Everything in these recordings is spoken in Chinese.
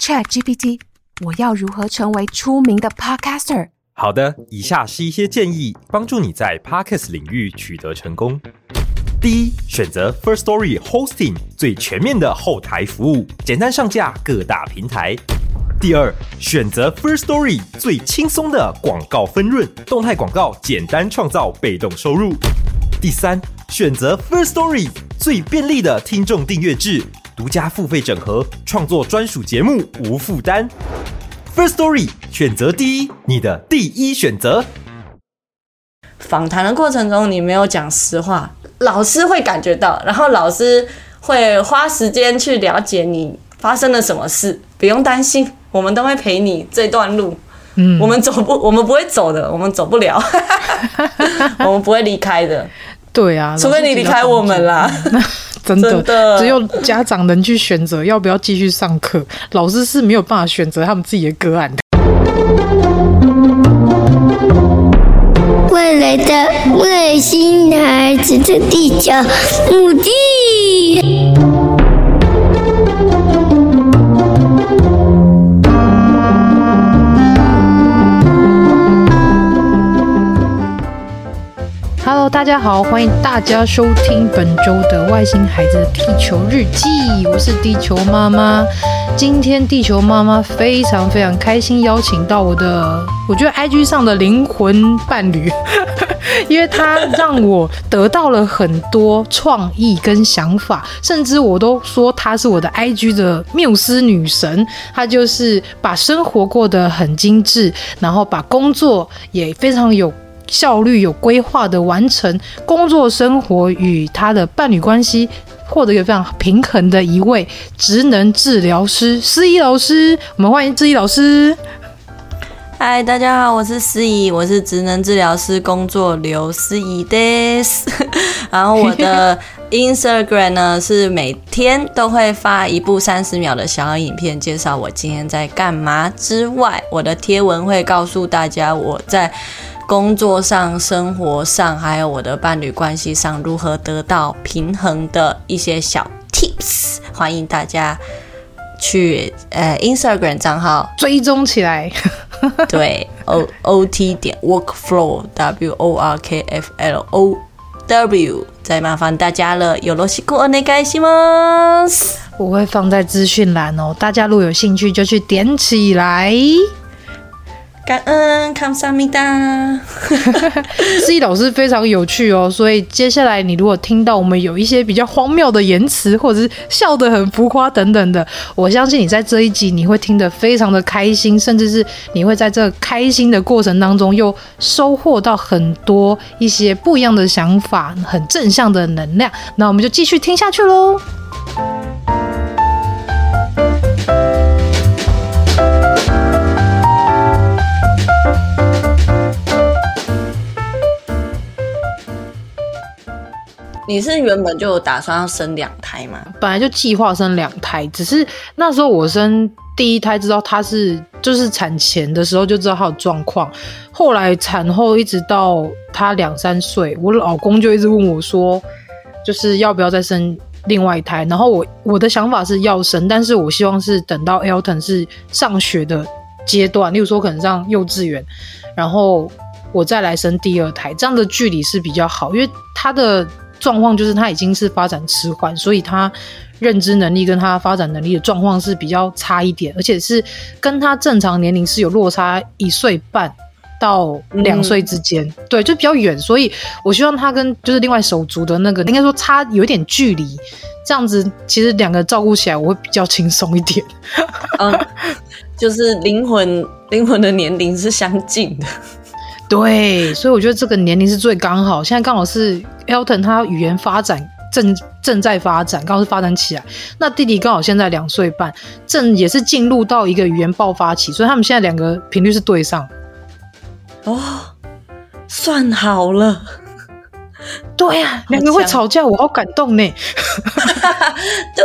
ChatGPT，我要如何成为出名的 Podcaster？好的，以下是一些建议，帮助你在 Podcast 领域取得成功。第一，选择 First Story Hosting 最全面的后台服务，简单上架各大平台。第二，选择 First Story 最轻松的广告分润，动态广告简单创造被动收入。第三，选择 First Story 最便利的听众订阅制。独家付费整合，创作专属节目无负担。First Story 选择第一，你的第一选择。访谈的过程中，你没有讲实话，老师会感觉到，然后老师会花时间去了解你发生了什么事。不用担心，我们都会陪你这段路。嗯，我们走不，我们不会走的，我们走不了，我们不会离开的。对啊，除非你离开我们啦。真的，真的，只有家长能去选择要不要继续上课，老师是没有办法选择他们自己的个案的。未来的外星孩子的地球母地。大家好，欢迎大家收听本周的《外星孩子的地球日记》，我是地球妈妈。今天地球妈妈非常非常开心，邀请到我的，我觉得 IG 上的灵魂伴侣，因为他让我得到了很多创意跟想法，甚至我都说他是我的 IG 的缪斯女神。他就是把生活过得很精致，然后把工作也非常有。效率有规划的完成工作生活与他的伴侣关系，获得一个非常平衡的一位职能治疗师思怡老师。我们欢迎思怡老师。嗨，大家好，我是思怡，我是职能治疗师工作流思怡です。然后我的 Instagram 呢是每天都会发一部三十秒的小影片，介绍我今天在干嘛之外，我的贴文会告诉大家我在。工作上、生活上，还有我的伴侣关系上，如何得到平衡的一些小 tips，欢迎大家去呃 Instagram 账号追踪起来。对，O O T 点 workflow W O R K F L O W，再麻烦大家了，よろしくお愿いします。我会放在资讯栏哦，大家如果有兴趣就去点起来。 感恩康萨米达，思仪 老师非常有趣哦。所以接下来你如果听到我们有一些比较荒谬的言辞，或者是笑得很浮夸等等的，我相信你在这一集你会听得非常的开心，甚至是你会在这开心的过程当中又收获到很多一些不一样的想法，很正向的能量。那我们就继续听下去喽。你是原本就打算要生两胎吗？本来就计划生两胎，只是那时候我生第一胎，知道他是就是产前的时候就知道他有状况，后来产后一直到他两三岁，我老公就一直问我说，就是要不要再生另外一胎？然后我我的想法是要生，但是我希望是等到 Elton 是上学的阶段，例如说可能上幼稚园，然后我再来生第二胎，这样的距离是比较好，因为他的。状况就是他已经是发展迟缓，所以他认知能力跟他发展能力的状况是比较差一点，而且是跟他正常年龄是有落差一岁半到两岁之间，嗯、对，就比较远。所以我希望他跟就是另外手足的那个，应该说差有一点距离，这样子其实两个照顾起来我会比较轻松一点。嗯，就是灵魂灵魂的年龄是相近的。对，所以我觉得这个年龄是最刚好。现在刚好是 Elton 他语言发展正正在发展，刚好是发展起来。那弟弟刚好现在两岁半，正也是进入到一个语言爆发期，所以他们现在两个频率是对上。哦，算好了。对呀、啊，两个会吵架，我好感动呢。对，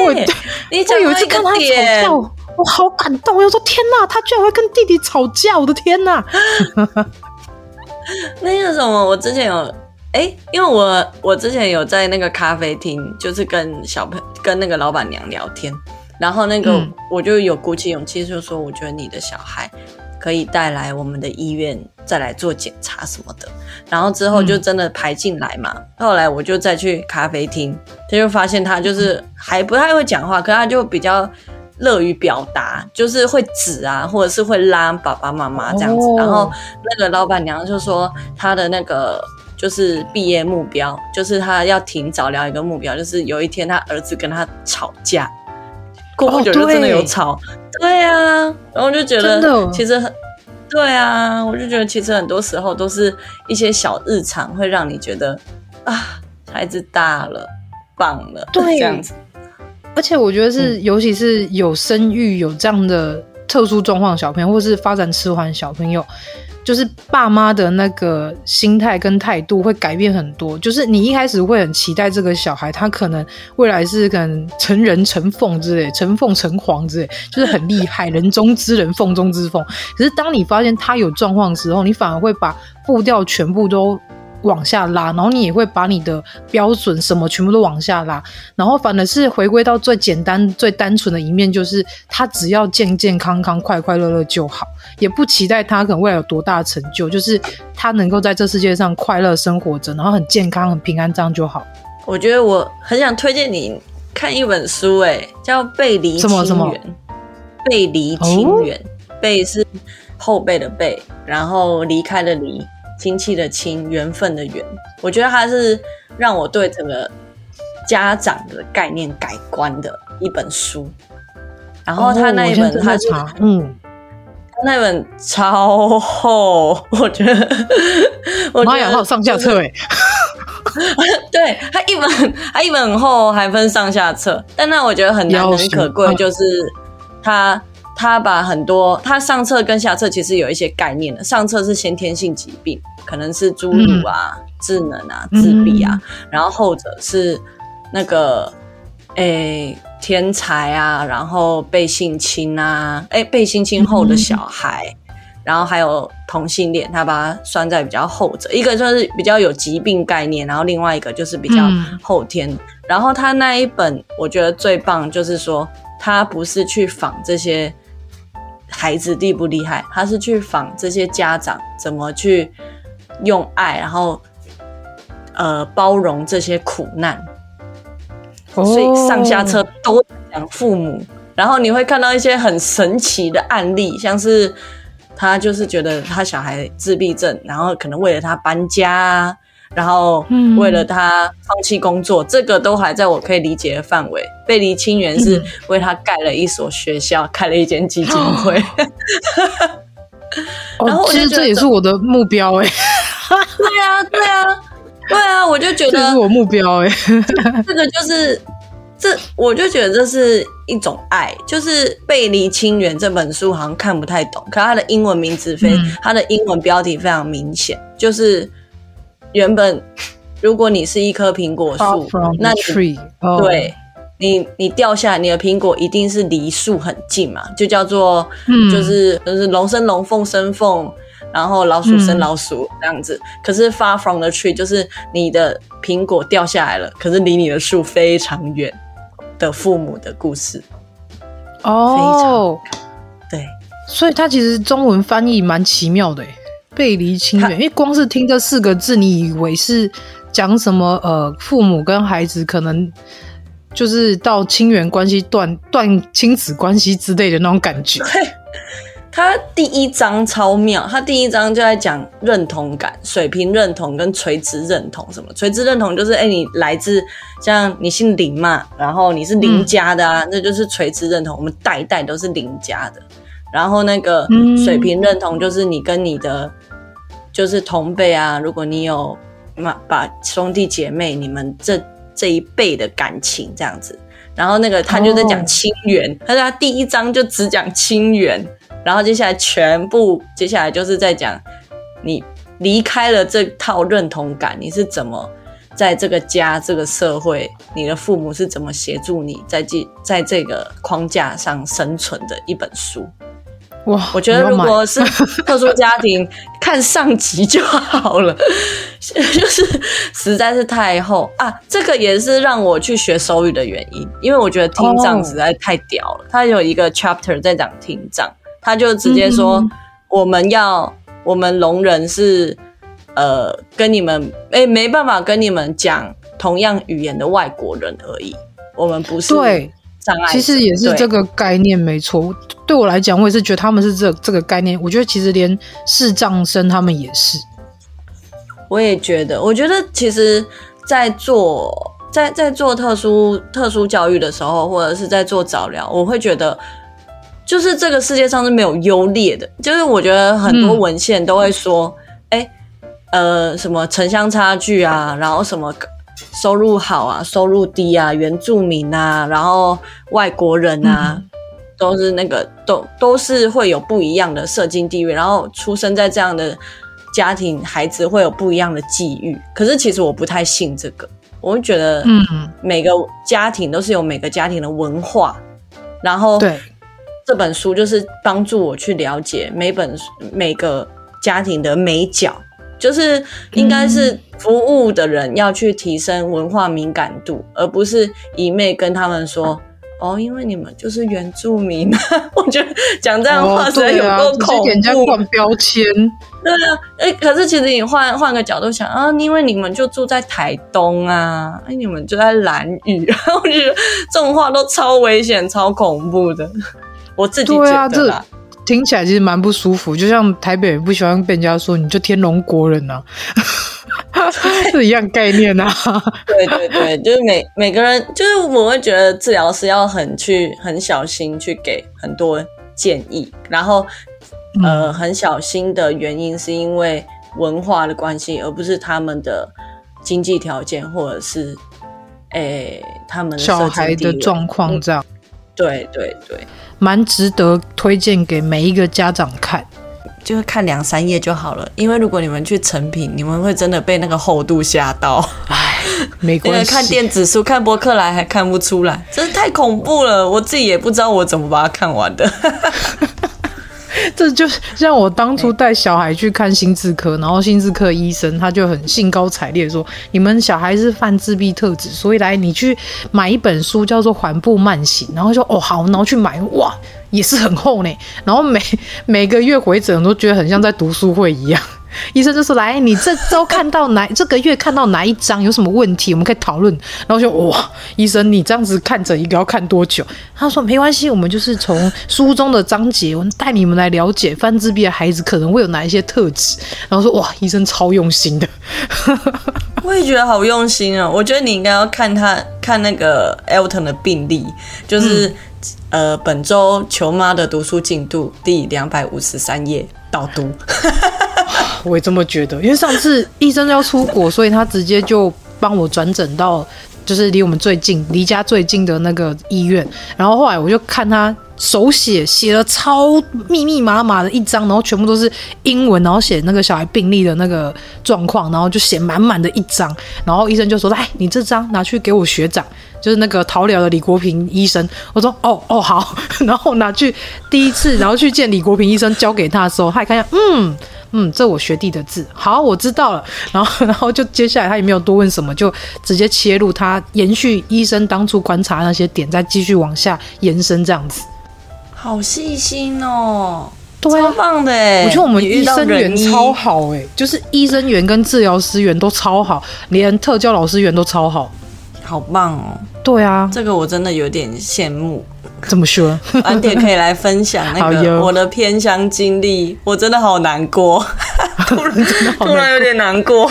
我有一次看他吵架。我好感动！我说天哪，他居然会跟弟弟吵架！我的天哪！那个什么，我之前有哎、欸，因为我我之前有在那个咖啡厅，就是跟小朋跟那个老板娘聊天，然后那个、嗯、我就有鼓起勇气，就说我觉得你的小孩可以带来我们的医院再来做检查什么的。然后之后就真的排进来嘛。嗯、后来我就再去咖啡厅，他就发现他就是还不太会讲话，可他就比较乐于表达，就是会指啊，或者是会拉爸爸妈妈这样子。哦、然后那个老板娘就说他的那个。就是毕业目标，就是他要挺早疗一个目标，就是有一天他儿子跟他吵架，过不久就真的有吵，哦、对，对啊，然后我就觉得其实很，对啊，我就觉得其实很多时候都是一些小日常会让你觉得啊，孩子大了，棒了，对，这样子。而且我觉得是，嗯、尤其是有生育有这样的特殊状况的小朋友，或是发展迟缓小朋友。就是爸妈的那个心态跟态度会改变很多。就是你一开始会很期待这个小孩，他可能未来是可能成人成凤之类，成凤成凰之类，就是很厉害，人中之人，凤中之凤。可是当你发现他有状况的时候，你反而会把步调全部都。往下拉，然后你也会把你的标准什么全部都往下拉，然后反而是回归到最简单、最单纯的一面，就是他只要健健康康、快快乐乐就好，也不期待他可能未来有多大的成就，就是他能够在这世界上快乐生活着，然后很健康、很平安，这样就好。我觉得我很想推荐你看一本书，哎，叫《背离亲缘》。什么？背离情缘，背是后背的背，然后离开的离。亲戚的亲，缘分的缘，我觉得它是让我对整个家长的概念改观的一本书。然后他那一本，他是嗯，他那本超厚，我觉得，我妈呀，还有上下册哎，对，他一本，他一本很厚，还分上下册。但那我觉得很难能可贵，就是他。他把很多，他上册跟下册其实有一些概念的。上册是先天性疾病，可能是侏儒啊、嗯、智能啊、自闭啊，嗯、然后后者是那个诶、欸、天才啊，然后被性侵啊，诶、欸、被性侵后的小孩，嗯、然后还有同性恋，他把它拴在比较后者。一个就是比较有疾病概念，然后另外一个就是比较后天。嗯、然后他那一本我觉得最棒，就是说他不是去仿这些。孩子厉不厉害？他是去访这些家长怎么去用爱，然后呃包容这些苦难，所以上下车都讲父母，然后你会看到一些很神奇的案例，像是他就是觉得他小孩自闭症，然后可能为了他搬家。然后为了他放弃工作，嗯、这个都还在我可以理解的范围。背离清源是为他盖了一所学校，嗯、开了一间基金会。哦、然后其实这也是我的目标哎。对啊，对啊，对啊，我就觉得这是我目标哎。这个就是这，我就觉得这是一种爱。就是《背离清源》这本书好像看不太懂，可它的英文名字非，嗯、它的英文标题非常明显，就是。原本，如果你是一棵苹果树，那你、oh. 对你，你掉下来，你的苹果一定是离树很近嘛，就叫做，嗯、就是就是龙生龙，凤生凤，然后老鼠生老鼠这样子。嗯、可是 far from the tree 就是你的苹果掉下来了，可是离你的树非常远的父母的故事。哦，非常对，所以它其实中文翻译蛮奇妙的诶。背离亲缘，因为光是听这四个字，你以为是讲什么？呃，父母跟孩子可能就是到亲缘关系断断亲子关系之类的那种感觉。对，他第一章超妙，他第一章就在讲认同感、水平认同跟垂直认同。什么？垂直认同就是，哎、欸，你来自像你姓林嘛，然后你是林家的啊，那、嗯、就是垂直认同。我们代代都是林家的。然后那个水平认同就是你跟你的。就是同辈啊，如果你有嘛，把兄弟姐妹，你们这这一辈的感情这样子，然后那个他就在讲亲缘，oh. 他说他第一章就只讲亲缘，然后接下来全部接下来就是在讲你离开了这套认同感，你是怎么在这个家这个社会，你的父母是怎么协助你在这在这个框架上生存的一本书。哇，我觉得如果是 特殊家庭，看上集就好了，就是实在是太厚啊。这个也是让我去学手语的原因，因为我觉得听障实在太屌了。他、oh. 有一个 chapter 在讲听障，他就直接说，mm hmm. 我们要我们聋人是呃跟你们哎、欸、没办法跟你们讲同样语言的外国人而已，我们不是对。其实也是这个概念没错，对，我来讲，我也是觉得他们是这这个概念。我觉得其实连视障生他们也是。我也觉得，我觉得其实，在做在在做特殊特殊教育的时候，或者是在做早疗，我会觉得，就是这个世界上是没有优劣的。就是我觉得很多文献都会说，哎、嗯，呃，什么城乡差距啊，然后什么。收入好啊，收入低啊，原住民啊，然后外国人啊，嗯、都是那个都都是会有不一样的社经地位，然后出生在这样的家庭，孩子会有不一样的际遇。可是其实我不太信这个，我会觉得，嗯，每个家庭都是有每个家庭的文化，然后对这本书就是帮助我去了解每本每个家庭的美角。就是应该是服务的人要去提升文化敏感度，嗯、而不是一昧跟他们说哦，因为你们就是原住民。我觉得讲这样的话实在有够恐怖，给人家换标签。对啊，哎、欸，可是其实你换换个角度想啊，因为你们就住在台东啊，哎，你们就在兰屿，我觉得这种话都超危险、超恐怖的。我自己觉得啦。听起来其实蛮不舒服，就像台北人不喜欢被人家说你就天龙国人呐、啊，是一样概念啊。对对对，就是每每个人，就是我会觉得治疗师要很去很小心去给很多建议，然后呃很小心的原因是因为文化的关系，而不是他们的经济条件或者是诶、欸、他们的小孩的状况这样。对对对。蛮值得推荐给每一个家长看，就是看两三页就好了。因为如果你们去成品，你们会真的被那个厚度吓到。哎，没关系。看电子书、看博客来还看不出来，真是太恐怖了。我自己也不知道我怎么把它看完的。这就像我当初带小孩去看心智科，然后心智科医生他就很兴高采烈说：“你们小孩是犯自闭特质，所以来你去买一本书叫做《缓步慢行》，然后说哦好，然后去买哇，也是很厚呢。然后每每个月回诊都觉得很像在读书会一样。” 医生就说：“来，你这周看到哪？这个月看到哪一章有什么问题？我们可以讨论。”然后就哇，医生你这样子看诊一个要看多久？他说：“没关系，我们就是从书中的章节，我们带你们来了解犯自闭的孩子可能会有哪一些特质。”然后说：“哇，医生超用心的。”我也觉得好用心啊！我觉得你应该要看他看那个 Elton 的病例，就是、嗯、呃本周球妈的读书进度第两百五十三页导读。我也这么觉得，因为上次医生要出国，所以他直接就帮我转诊到就是离我们最近、离家最近的那个医院。然后后来我就看他手写写了超密密麻麻的一张，然后全部都是英文，然后写那个小孩病历的那个状况，然后就写满满的一张。然后医生就说：“来，你这张拿去给我学长，就是那个桃疗的李国平医生。”我说：“哦哦好。”然后拿去第一次，然后去见李国平医生，交给他的时候，他还看一下，嗯。嗯，这我学弟的字，好，我知道了。然后，然后就接下来他也没有多问什么，就直接切入他延续医生当初观察那些点，再继续往下延伸这样子。好细心哦，对啊，超棒的哎！我觉得我们医生员超好哎，就是医生员跟治疗师员都超好，连特教老师员都超好，好棒哦。对啊，这个我真的有点羡慕。怎么说？晚点可以来分享那个我的偏乡经历，我真的好难过，突然真的好突然有点难过。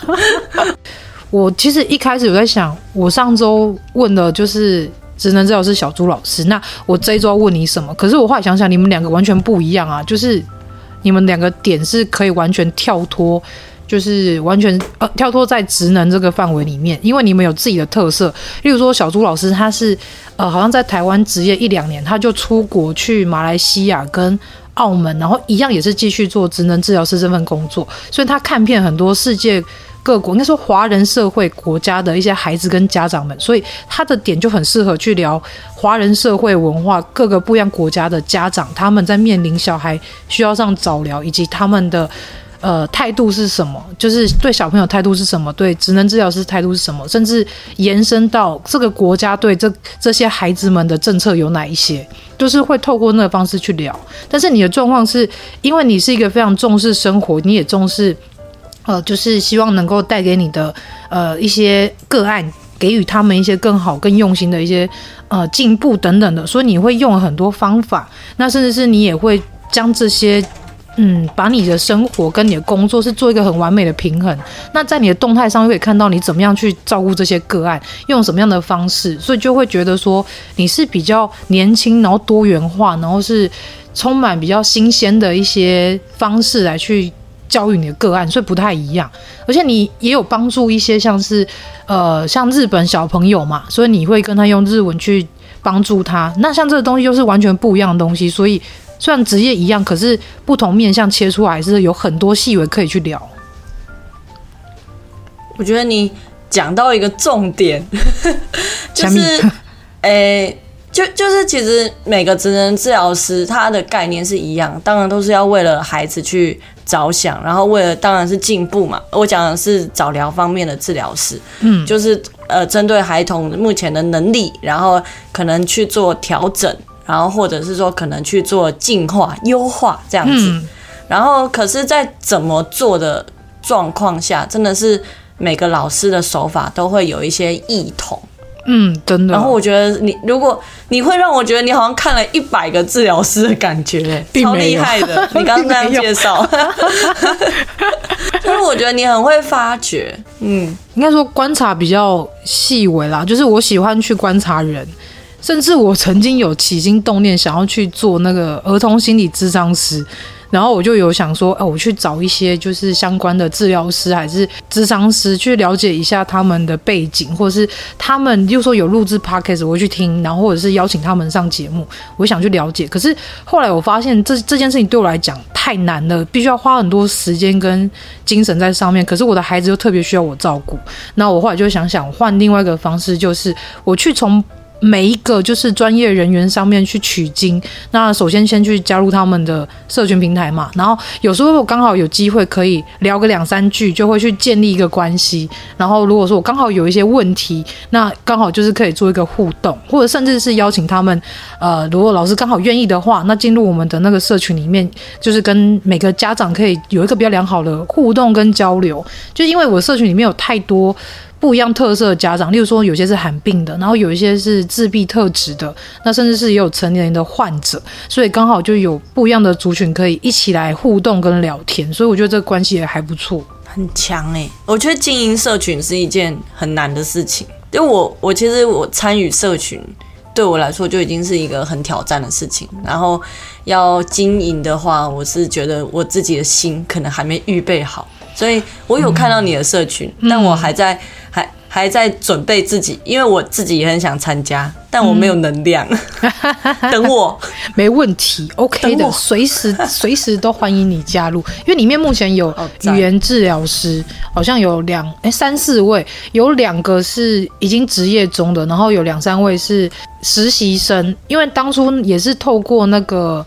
我其实一开始有在想，我上周问的就是职能治疗师小朱老师，那我这一周要问你什么？可是我后来想想，你们两个完全不一样啊，就是你们两个点是可以完全跳脱。就是完全呃跳脱在职能这个范围里面，因为你们有自己的特色。例如说，小朱老师他是呃好像在台湾执业一两年，他就出国去马来西亚跟澳门，然后一样也是继续做职能治疗师这份工作。所以他看遍很多世界各国，应该说华人社会国家的一些孩子跟家长们，所以他的点就很适合去聊华人社会文化，各个不一样国家的家长他们在面临小孩需要上早疗，以及他们的。呃，态度是什么？就是对小朋友态度是什么？对职能治疗师态度是什么？甚至延伸到这个国家对这这些孩子们的政策有哪一些？就是会透过那个方式去聊。但是你的状况是，因为你是一个非常重视生活，你也重视，呃，就是希望能够带给你的呃一些个案，给予他们一些更好、更用心的一些呃进步等等的，所以你会用很多方法。那甚至是你也会将这些。嗯，把你的生活跟你的工作是做一个很完美的平衡。那在你的动态上又可以看到你怎么样去照顾这些个案，用什么样的方式，所以就会觉得说你是比较年轻，然后多元化，然后是充满比较新鲜的一些方式来去教育你的个案，所以不太一样。而且你也有帮助一些像是呃像日本小朋友嘛，所以你会跟他用日文去帮助他。那像这个东西又是完全不一样的东西，所以。虽然职业一样，可是不同面向切出来是有很多细微可以去聊。我觉得你讲到一个重点，就是，诶、欸，就就是其实每个职能治疗师他的概念是一样，当然都是要为了孩子去着想，然后为了当然是进步嘛。我讲的是早疗方面的治疗师，嗯，就是呃针对孩童目前的能力，然后可能去做调整。然后或者是说可能去做进化、优化这样子，嗯、然后可是，在怎么做的状况下，真的是每个老师的手法都会有一些异同。嗯，真的。然后我觉得你，如果你会让我觉得你好像看了一百个治疗师的感觉，超厉害的。你刚刚这样介绍，就是我觉得你很会发掘。嗯，应该说观察比较细微啦，就是我喜欢去观察人。甚至我曾经有起心动念想要去做那个儿童心理咨商师，然后我就有想说，哎，我去找一些就是相关的治疗师还是咨商师去了解一下他们的背景，或者是他们就说有录制 podcast 我会去听，然后或者是邀请他们上节目，我想去了解。可是后来我发现这这件事情对我来讲太难了，必须要花很多时间跟精神在上面。可是我的孩子又特别需要我照顾，那我后来就想想换另外一个方式，就是我去从。每一个就是专业人员上面去取经，那首先先去加入他们的社群平台嘛，然后有时候我刚好有机会可以聊个两三句，就会去建立一个关系。然后如果说我刚好有一些问题，那刚好就是可以做一个互动，或者甚至是邀请他们，呃，如果老师刚好愿意的话，那进入我们的那个社群里面，就是跟每个家长可以有一个比较良好的互动跟交流。就因为我社群里面有太多。不一样特色的家长，例如说有些是罕病的，然后有一些是自闭特质的，那甚至是也有成年人的患者，所以刚好就有不一样的族群可以一起来互动跟聊天，所以我觉得这个关系也还不错，很强哎。我觉得经营社群是一件很难的事情，因为我我其实我参与社群对我来说就已经是一个很挑战的事情，然后要经营的话，我是觉得我自己的心可能还没预备好，所以我有看到你的社群，嗯、但我还在。还还在准备自己，因为我自己也很想参加，但我没有能量。嗯、等我，没问题，OK 的，随时随时都欢迎你加入。因为里面目前有语言治疗师，好像有两哎三四位，有两个是已经职业中的，然后有两三位是实习生。因为当初也是透过那个。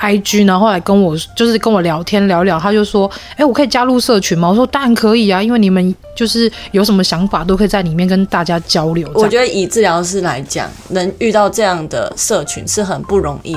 I G，然后后来跟我就是跟我聊天聊聊，他就说：“哎，我可以加入社群吗？”我说：“当然可以啊，因为你们就是有什么想法都可以在里面跟大家交流。”我觉得以治疗师来讲，能遇到这样的社群是很不容易。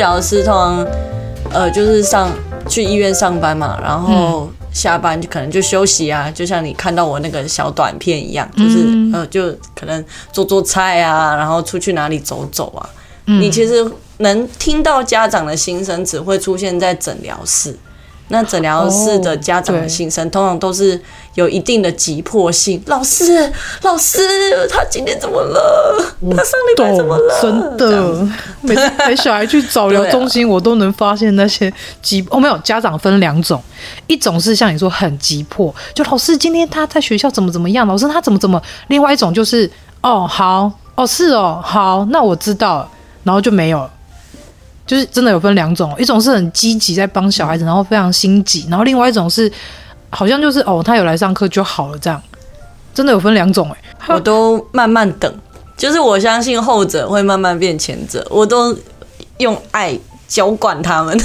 疗师通常，呃，就是上去医院上班嘛，然后下班就可能就休息啊，就像你看到我那个小短片一样，就是呃，就可能做做菜啊，然后出去哪里走走啊。你其实能听到家长的心声，只会出现在诊疗室。那诊疗室的家长的心声，通常都是有一定的急迫性。老师，老师，他今天怎么了？他上礼拜怎么了？真的，每次陪小孩去早疗中心，我都能发现那些急。哦，没有，家长分两种，一种是像你说很急迫，就老师今天他在学校怎么怎么样，老师他怎么怎么。另外一种就是哦好，哦是哦好，那我知道了，然后就没有了。就是真的有分两种，一种是很积极在帮小孩子，然后非常心急，然后另外一种是好像就是哦，他有来上课就好了这样，真的有分两种哎，我都慢慢等，就是我相信后者会慢慢变前者，我都用爱浇灌他们，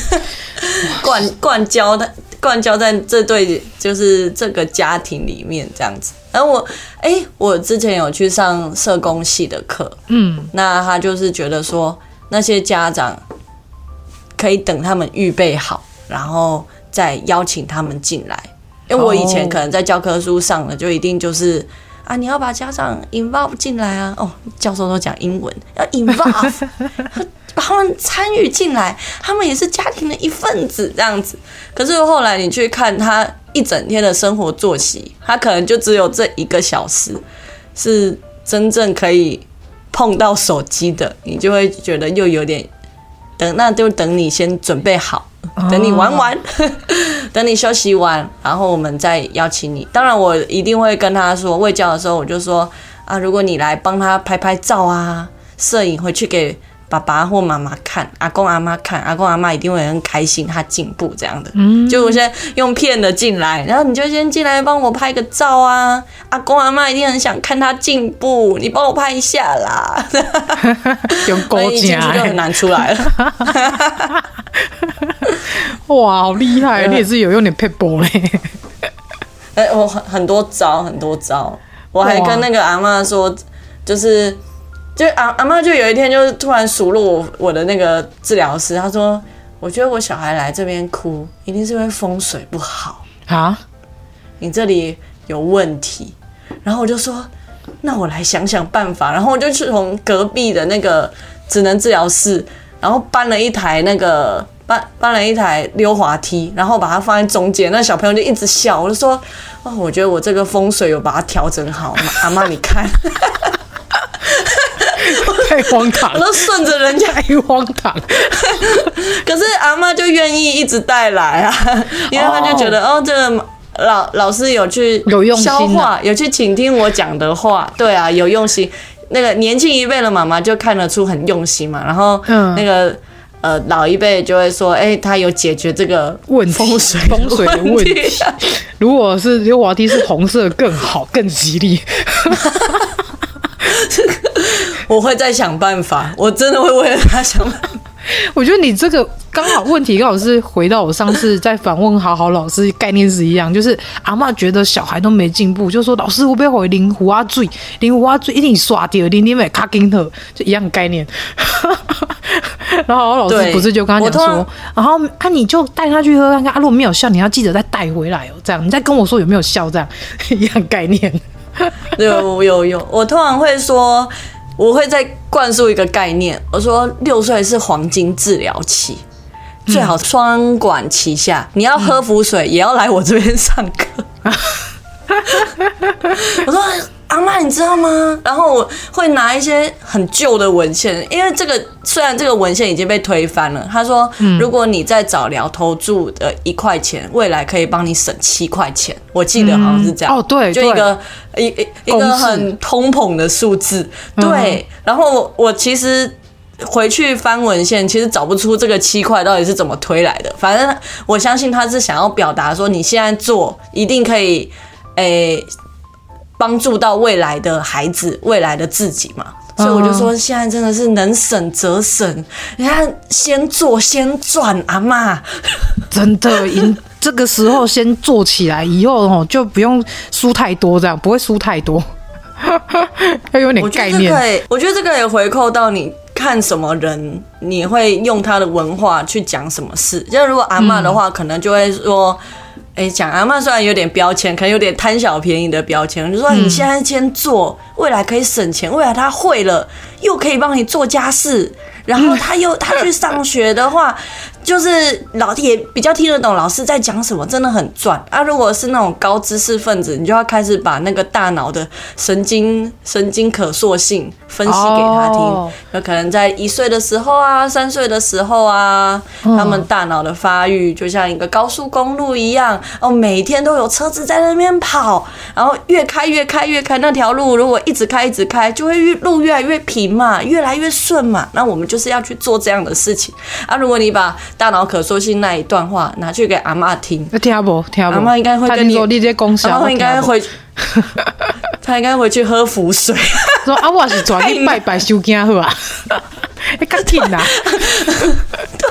灌灌浇他，灌浇在这对就是这个家庭里面这样子。然后我哎、欸，我之前有去上社工系的课，嗯，那他就是觉得说那些家长。可以等他们预备好，然后再邀请他们进来。因为我以前可能在教科书上的就一定就是啊，你要把家长 involve 进来啊。哦，教授都讲英文，要 involve，把 他们参与进来，他们也是家庭的一份子这样子。可是后来你去看他一整天的生活作息，他可能就只有这一个小时是真正可以碰到手机的，你就会觉得又有点。等，那就等你先准备好，等你玩完，哦、等你休息完，然后我们再邀请你。当然，我一定会跟他说，未教的时候我就说啊，如果你来帮他拍拍照啊，摄影回去给。爸爸或妈妈看，阿公阿妈看，阿公阿妈一定会很开心，他进步这样的。嗯，就我现在用骗的进来，然后你就先进来帮我拍个照啊，阿公阿妈一定很想看他进步，你帮我拍一下啦。用勾 结，进去就很难出来了。哇，好厉害！你也是有用点撇步嘞。哎、欸，我很很多招，很多招。我还跟那个阿妈说，就是。就阿阿妈就有一天就是突然数落我我的那个治疗师，他说：“我觉得我小孩来这边哭，一定是因为风水不好啊，你这里有问题。”然后我就说：“那我来想想办法。”然后我就去从隔壁的那个职能治疗室，然后搬了一台那个搬搬了一台溜滑梯，然后把它放在中间。那小朋友就一直笑，我就说：“哦，我觉得我这个风水有把它调整好。”阿妈，你看。太荒唐，我都顺着人家太荒唐。可是阿妈就愿意一直带来啊，因为她就觉得哦，哦，这个老老师有去有用心，消化，有去倾听我讲的话，对啊，有用心。那个年轻一辈的妈妈就看得出很用心嘛，然后那个、嗯、呃老一辈就会说，哎、欸，他有解决这个问风水风水的问题。如果是溜滑梯是红色更好更吉利。我会再想办法，我真的会为了他想办法。我觉得你这个刚好问题刚好是回到我上次在访问好好老师概念是一样，就是阿嬷觉得小孩都没进步，就说老师我不要回灵湖啊醉，灵湖啊醉一定刷掉，零零没卡金特，就一样概念。然后好好老师不是就跟他讲说，然后啊你就带他去喝看看，啊如果没有笑，你要记得再带回来哦，这样你再跟我说有没有笑，这样一样概念。有有有，我通常会说。我会再灌输一个概念，我说六岁是黄金治疗期，最好双管齐下。你要喝浮水，也要来我这边上课。我说。阿妈，你知道吗？然后我会拿一些很旧的文献，因为这个虽然这个文献已经被推翻了。他说，如果你在早疗投注的一块钱，未来可以帮你省七块钱。我记得好像是这样。哦，对，就一个一一一个很通膨的数字。对。然后我其实回去翻文献，其实找不出这个七块到底是怎么推来的。反正我相信他是想要表达说，你现在做一定可以，诶。帮助到未来的孩子，未来的自己嘛，所以我就说现在真的是能省则省，你看先做先赚，阿妈，真的，赢这个时候先做起来，以后哦就不用输太多，这样不会输太多，要有点概念。我觉得这个也回扣到你看什么人，你会用他的文化去讲什么事。就如果阿妈的话，可能就会说。哎，讲阿妈虽然有点标签，可能有点贪小便宜的标签，就说你现在先做，未来可以省钱，未来他会了，又可以帮你做家事，然后他又他去上学的话。就是老也比较听得懂老师在讲什么，真的很赚啊！如果是那种高知识分子，你就要开始把那个大脑的神经神经可塑性分析给他听。有、oh. 可能在一岁的时候啊，三岁的时候啊，oh. 他们大脑的发育就像一个高速公路一样哦，每天都有车子在那边跑，然后越开越开越开，那条路如果一直开一直开，就会越路越来越平嘛，越来越顺嘛。那我们就是要去做这样的事情啊！如果你把大脑可塑性那一段话拿去给阿妈听，听不听不？阿妈应该会跟你，你这公司，阿妈应该会，他应该回去喝符水。说阿我是专去拜拜收惊好吧，你赶紧啊！对，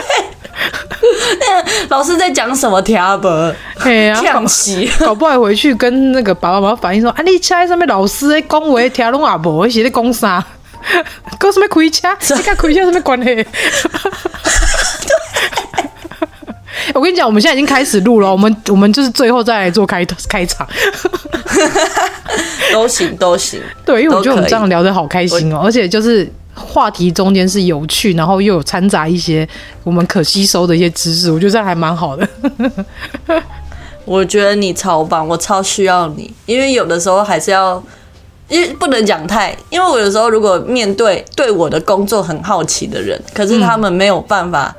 老师在讲什么？听不？嘿啊，搞不好回去跟那个爸爸妈妈反映说，啊，你猜上面老师在讲话，听拢也无，是在讲啥？跟什么开车？你跟开车有什么关系？我跟你讲，我们现在已经开始录了，我们我们就是最后再来做开开场，都行都行。对，因为我觉得我们这样聊得好开心哦，而且就是话题中间是有趣，然后又有掺杂一些我们可吸收的一些知识，我觉得这样还蛮好的。我觉得你超棒，我超需要你，因为有的时候还是要，因为不能讲太，因为我有时候如果面对对我的工作很好奇的人，可是他们没有办法。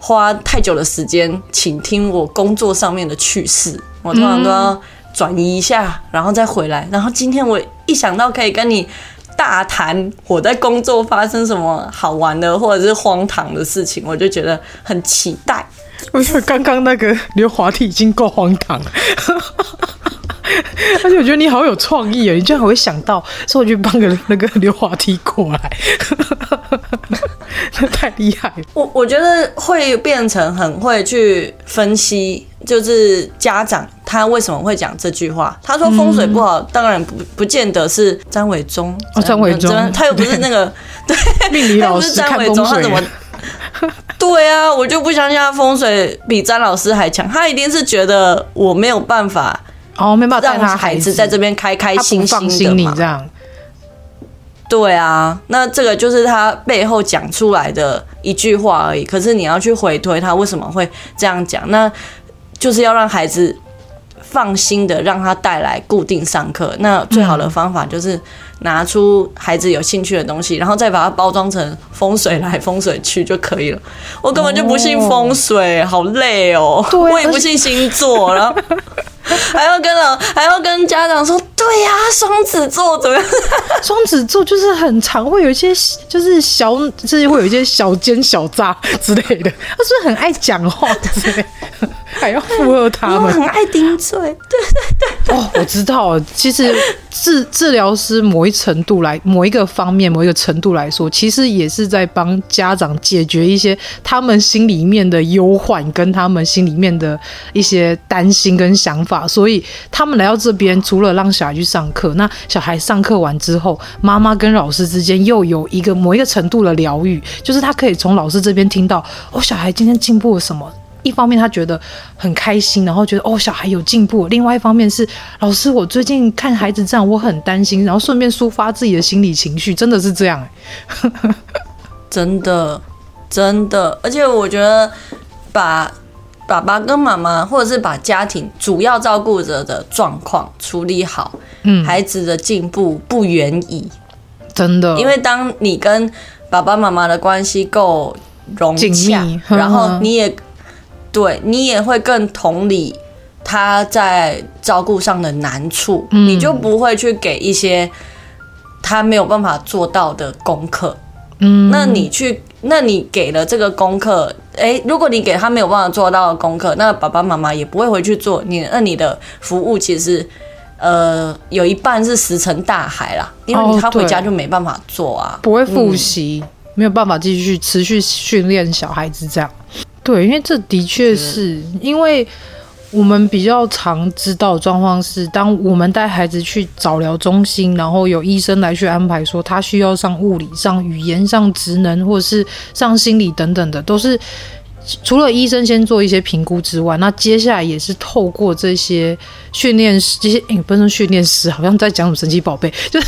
花太久的时间倾听我工作上面的趣事，我通常都要转移一下，然后再回来。然后今天我一想到可以跟你大谈我在工作发生什么好玩的或者是荒唐的事情，我就觉得很期待。我觉得刚刚那个 溜滑梯已经够荒唐了。而且我觉得你好有创意啊！你居然还会想到，说我去搬个那个溜滑梯过来，那太厉害了。我我觉得会变成很会去分析，就是家长他为什么会讲这句话。他说风水不好，嗯、当然不不见得是张伟忠哦，张伟忠，他又不是那个对命理老师看风水，他怎么？对啊，我就不相信他风水比詹老师还强。他一定是觉得我没有办法。哦，没办法让他孩子在这边开开心心的嘛。这样，对啊，那这个就是他背后讲出来的一句话而已。可是你要去回推他为什么会这样讲，那就是要让孩子放心的让他带来固定上课。那最好的方法就是拿出孩子有兴趣的东西，然后再把它包装成风水来风水去就可以了。我根本就不信风水，好累哦。我也不信星座，然后。还要跟老，还要跟家长说，对呀、啊，双子座怎么样？双子座就是很常会有一些，就是小，就是会有一些小奸小诈之类的。他是不是很爱讲话之类的？还要附和他们，很爱顶嘴。对对对。哦，我知道，其实治治疗师某一程度来，某一个方面，某一个程度来说，其实也是在帮家长解决一些他们心里面的忧患，跟他们心里面的一些担心跟想法。所以他们来到这边，除了让小孩去上课，那小孩上课完之后，妈妈跟老师之间又有一个某一个程度的疗愈，就是他可以从老师这边听到，哦，小孩今天进步了什么？一方面他觉得很开心，然后觉得哦，小孩有进步；另外一方面是老师，我最近看孩子这样，我很担心，然后顺便抒发自己的心理情绪，真的是这样，真的，真的，而且我觉得把。爸爸跟妈妈，或者是把家庭主要照顾者的状况处理好，嗯，孩子的进步不远矣，真的。因为当你跟爸爸妈妈的关系够融洽，然后你也对你也会更同理他在照顾上的难处，嗯，你就不会去给一些他没有办法做到的功课。嗯，那你去，那你给了这个功课，诶，如果你给他没有办法做到的功课，那爸爸妈妈也不会回去做。你，那你的服务其实呃，有一半是石沉大海啦，因为他回家就没办法做啊，不会复习，嗯、没有办法继续持续训练小孩子这样。对，因为这的确是因为我们比较常知道状况是，当我们带孩子去早疗中心，然后有医生来去安排说他需要上物理、上语言、上职能，或者是上心理等等的，都是。除了医生先做一些评估之外，那接下来也是透过这些训练师，这些诶，不是训练师，好像在讲什么神奇宝贝，就是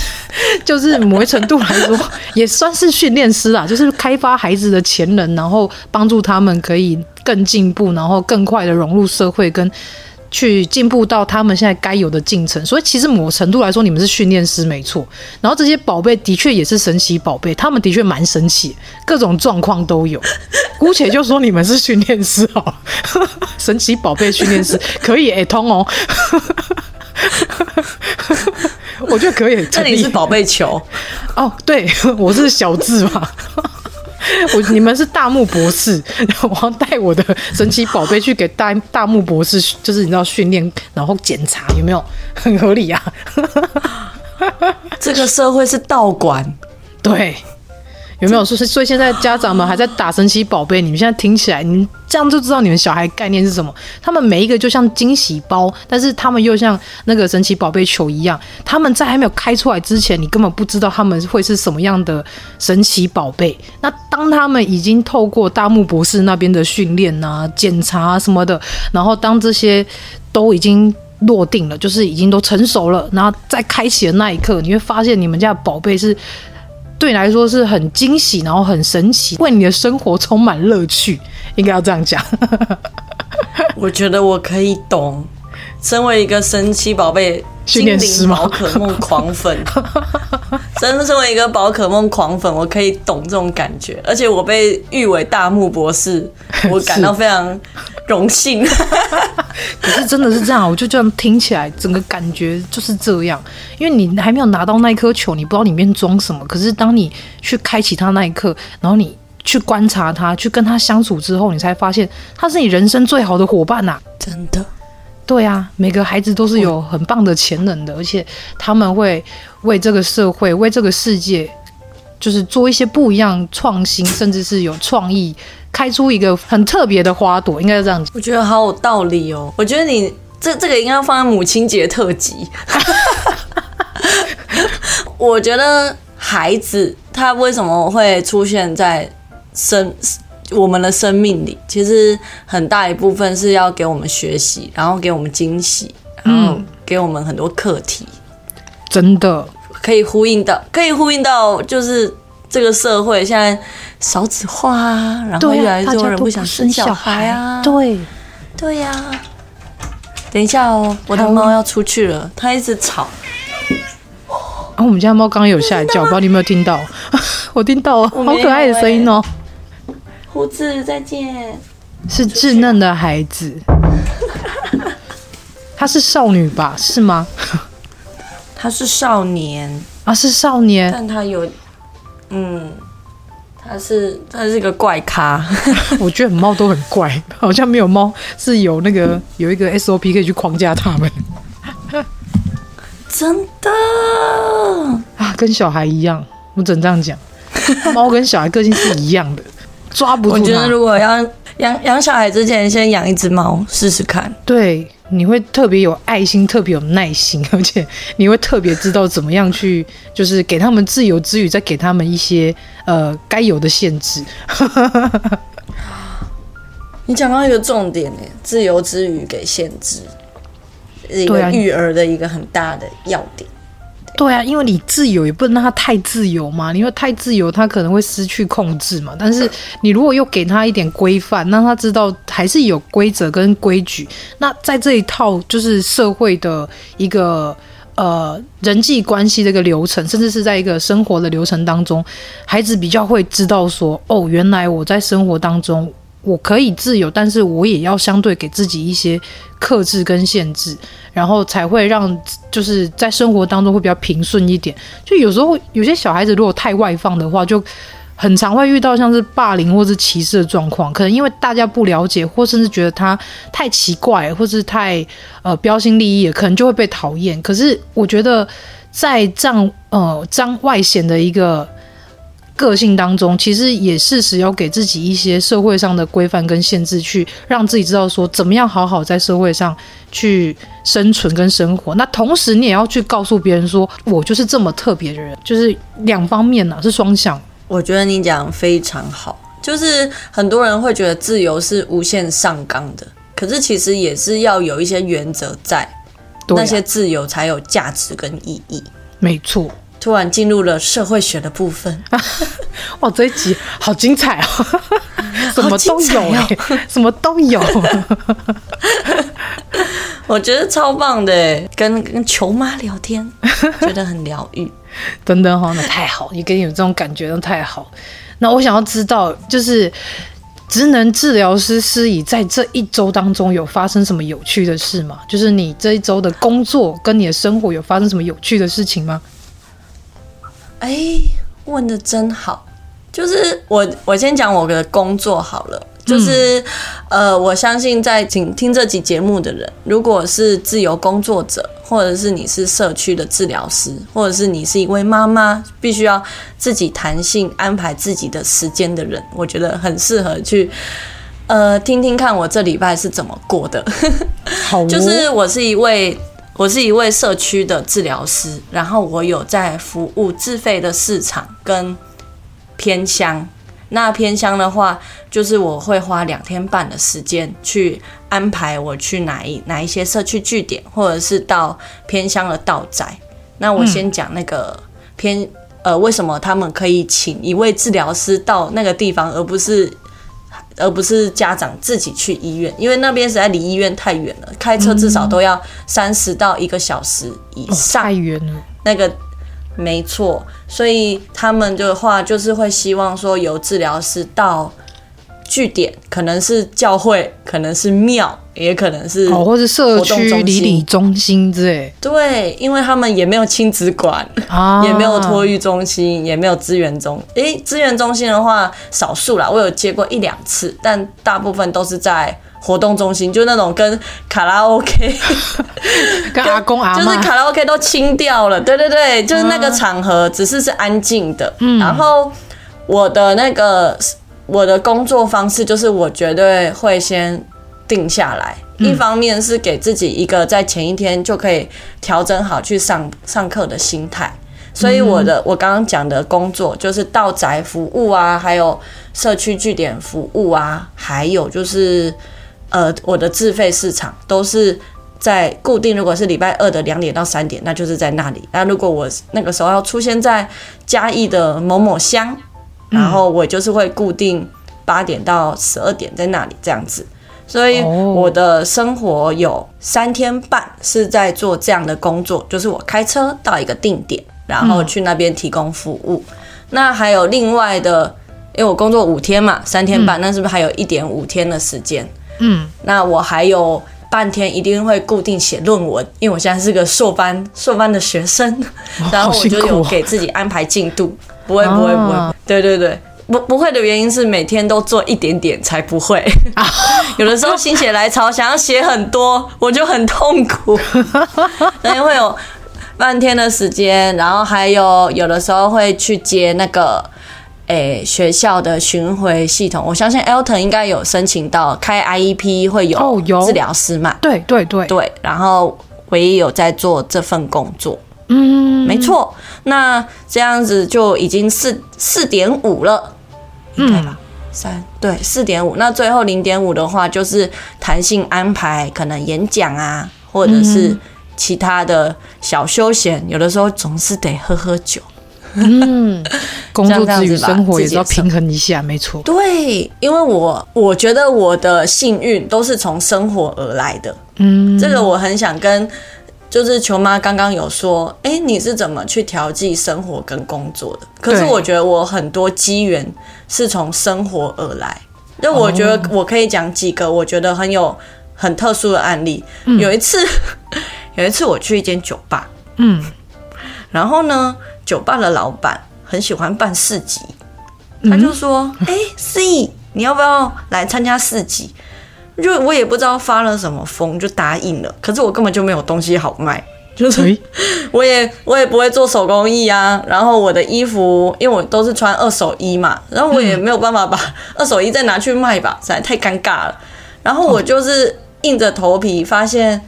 就是某一程度来说，也算是训练师啊，就是开发孩子的潜能，然后帮助他们可以更进步，然后更快的融入社会跟。去进步到他们现在该有的进程，所以其实某程度来说，你们是训练师没错。然后这些宝贝的确也是神奇宝贝，他们的确蛮神奇，各种状况都有。姑且就说你们是训练师哦，神奇宝贝训练师可以哎通哦。我觉得可以。这里是宝贝球哦，对，我是小智嘛。我你们是大木博士，我要带我的神奇宝贝去给大大木博士，就是你知道训练，然后检查有没有很合理啊？这个社会是道馆，对。有没有说？所以现在家长们还在打神奇宝贝，你们现在听起来，你这样就知道你们小孩概念是什么。他们每一个就像惊喜包，但是他们又像那个神奇宝贝球一样。他们在还没有开出来之前，你根本不知道他们会是什么样的神奇宝贝。那当他们已经透过大木博士那边的训练啊、检查什么的，然后当这些都已经落定了，就是已经都成熟了，然后在开启的那一刻，你会发现你们家的宝贝是。对你来说是很惊喜，然后很神奇，为你的生活充满乐趣，应该要这样讲。我觉得我可以懂，身为一个神奇宝贝精灵宝可梦狂粉，真的身为一个宝可梦狂粉，我可以懂这种感觉。而且我被誉为大木博士，我感到非常荣幸。可是真的是这样，我就这样听起来，整个感觉就是这样。因为你还没有拿到那颗球，你不知道里面装什么。可是当你去开启它那一刻，然后你去观察它，去跟它相处之后，你才发现它是你人生最好的伙伴呐！真的，对啊，每个孩子都是有很棒的潜能的，而且他们会为这个社会、为这个世界，就是做一些不一样创新，甚至是有创意。开出一个很特别的花朵，应该是这样子。我觉得好有道理哦。我觉得你这这个应该要放在母亲节特辑。我觉得孩子他为什么会出现在生我们的生命里，其实很大一部分是要给我们学习，然后给我们惊喜，然后给我们很多课题。真的可以呼应到，可以呼应到，就是。这个社会现在少子化啊，然后越来越多人不想生小孩啊。对，对呀、啊。等一下哦，我的猫要出去了，它一直吵。啊，我们家猫刚刚有下来叫，不知道你有没有听到？我听到，好可爱的声音哦。胡子，再见。是稚嫩的孩子。她是少女吧？是吗？她是少年啊，是少年，但她有。嗯，她是她是一个怪咖，我觉得猫都很怪，好像没有猫是有那个有一个 SOP 可以去框架他们。真的啊，跟小孩一样，我只能这样讲，猫跟小孩个性是一样的，抓不住。我觉得如果要养养小孩之前，先养一只猫试试看。对。你会特别有爱心，特别有耐心，而且你会特别知道怎么样去，就是给他们自由之余，再给他们一些呃该有的限制。你讲到一个重点呢，自由之余给限制，一个育儿的一个很大的要点。对啊，因为你自由也不能让他太自由嘛，因为太自由他可能会失去控制嘛。但是你如果又给他一点规范，让他知道还是有规则跟规矩，那在这一套就是社会的一个呃人际关系的一个流程，甚至是在一个生活的流程当中，孩子比较会知道说，哦，原来我在生活当中。我可以自由，但是我也要相对给自己一些克制跟限制，然后才会让就是在生活当中会比较平顺一点。就有时候有些小孩子如果太外放的话，就很常会遇到像是霸凌或是歧视的状况，可能因为大家不了解，或甚至觉得他太奇怪，或是太呃标新立异，可能就会被讨厌。可是我觉得在这样呃张外显的一个个性当中，其实也适时要给自己一些社会上的规范跟限制，去让自己知道说怎么样好好在社会上去生存跟生活。那同时你也要去告诉别人说，我就是这么特别的人，就是两方面呢、啊，是双向。我觉得你讲非常好，就是很多人会觉得自由是无限上纲的，可是其实也是要有一些原则在，啊、那些自由才有价值跟意义。没错，突然进入了社会学的部分，哇，这一集好精彩哦，什么都有、欸，哦、什么都有，我觉得超棒的，跟跟球妈聊天，觉得很疗愈。等等哈，那太好，你给你有这种感觉，那太好。那我想要知道，就是职能治疗师思怡在这一周当中有发生什么有趣的事吗？就是你这一周的工作跟你的生活有发生什么有趣的事情吗？哎，问的真好。就是我，我先讲我的工作好了。就是，呃，我相信在听听这集节目的人，如果是自由工作者，或者是你是社区的治疗师，或者是你是一位妈妈，必须要自己弹性安排自己的时间的人，我觉得很适合去，呃，听听看我这礼拜是怎么过的。好哦，就是我是一位，我是一位社区的治疗师，然后我有在服务自费的市场跟偏乡。那偏乡的话，就是我会花两天半的时间去安排我去哪一哪一些社区据点，或者是到偏乡的道宅。那我先讲那个偏、呃，为什么他们可以请一位治疗师到那个地方，而不是而不是家长自己去医院？因为那边实在离医院太远了，开车至少都要三十到一个小时以上，哦、太远了。那个。没错，所以他们的话就是会希望说，由治疗师到据点，可能是教会，可能是庙，也可能是哦，或是社区邻里中心之类。对，因为他们也没有亲子馆，啊、也没有托育中心，也没有资源中。诶，资源中心的话，少数啦，我有接过一两次，但大部分都是在。活动中心就那种跟卡拉 OK，跟阿公阿妈，就是卡拉 OK 都清掉了。对对对，就是那个场合只是是安静的。嗯，然后我的那个我的工作方式就是我绝对会先定下来，嗯、一方面是给自己一个在前一天就可以调整好去上上课的心态。所以我的、嗯、我刚刚讲的工作就是到宅服务啊，还有社区据点服务啊，还有就是。呃，我的自费市场都是在固定，如果是礼拜二的两点到三点，那就是在那里。那如果我那个时候要出现在嘉义的某某乡，然后我就是会固定八点到十二点在那里这样子。所以我的生活有三天半是在做这样的工作，就是我开车到一个定点，然后去那边提供服务。那还有另外的，因为我工作五天嘛，三天半，那是不是还有一点五天的时间？嗯，那我还有半天一定会固定写论文，因为我现在是个硕班硕班的学生，然后我就有给自己安排进度，不会不会不会，对对对，不不会的原因是每天都做一点点才不会，有的时候心血来潮想要写很多，我就很痛苦，所以会有半天的时间，然后还有有的时候会去接那个。诶、欸，学校的巡回系统，我相信 Elton 应该有申请到开 IEP 会有治疗师嘛？对对对对，然后我也有在做这份工作，嗯，没错。那这样子就已经四四点五了，对吧？嗯，三对四点五，那最后零点五的话就是弹性安排，可能演讲啊，或者是其他的小休闲，有的时候总是得喝喝酒。嗯，工作之余生活也是要平衡一下，没错。对，因为我我觉得我的幸运都是从生活而来的。嗯，这个我很想跟，就是球妈刚刚有说，哎，你是怎么去调剂生活跟工作的？可是我觉得我很多机缘是从生活而来。那我觉得我可以讲几个我觉得很有很特殊的案例。有一次，有一次我去一间酒吧，嗯，然后呢。酒吧的老板很喜欢办市集，他就说：“哎、嗯，思怡，你要不要来参加市集？”就我也不知道发了什么疯，就答应了。可是我根本就没有东西好卖，就是 我也我也不会做手工艺啊。然后我的衣服，因为我都是穿二手衣嘛，然后我也没有办法把二手衣再拿去卖吧，实在太尴尬了。然后我就是硬着头皮，发现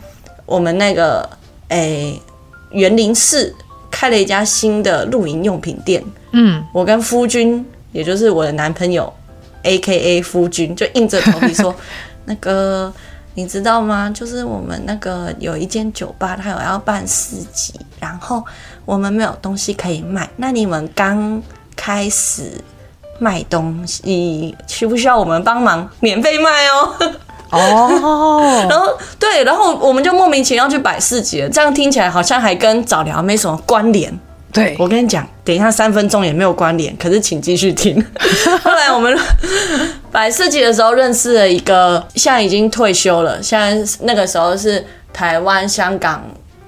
我们那个诶园林市开了一家新的露营用品店。嗯，我跟夫君，也就是我的男朋友，AKA 夫君，就硬着头皮说。那个你知道吗？就是我们那个有一间酒吧，它有要办市集，然后我们没有东西可以卖。那你们刚开始卖东西，需不需要我们帮忙免费卖哦？哦，然后对，然后我们就莫名其妙去摆市集了。这样听起来好像还跟早疗没什么关联。对，我跟你讲，等一下三分钟也没有关联，可是请继续听。后来我们 摆市集的时候认识了一个，现在已经退休了，现在那个时候是台湾香港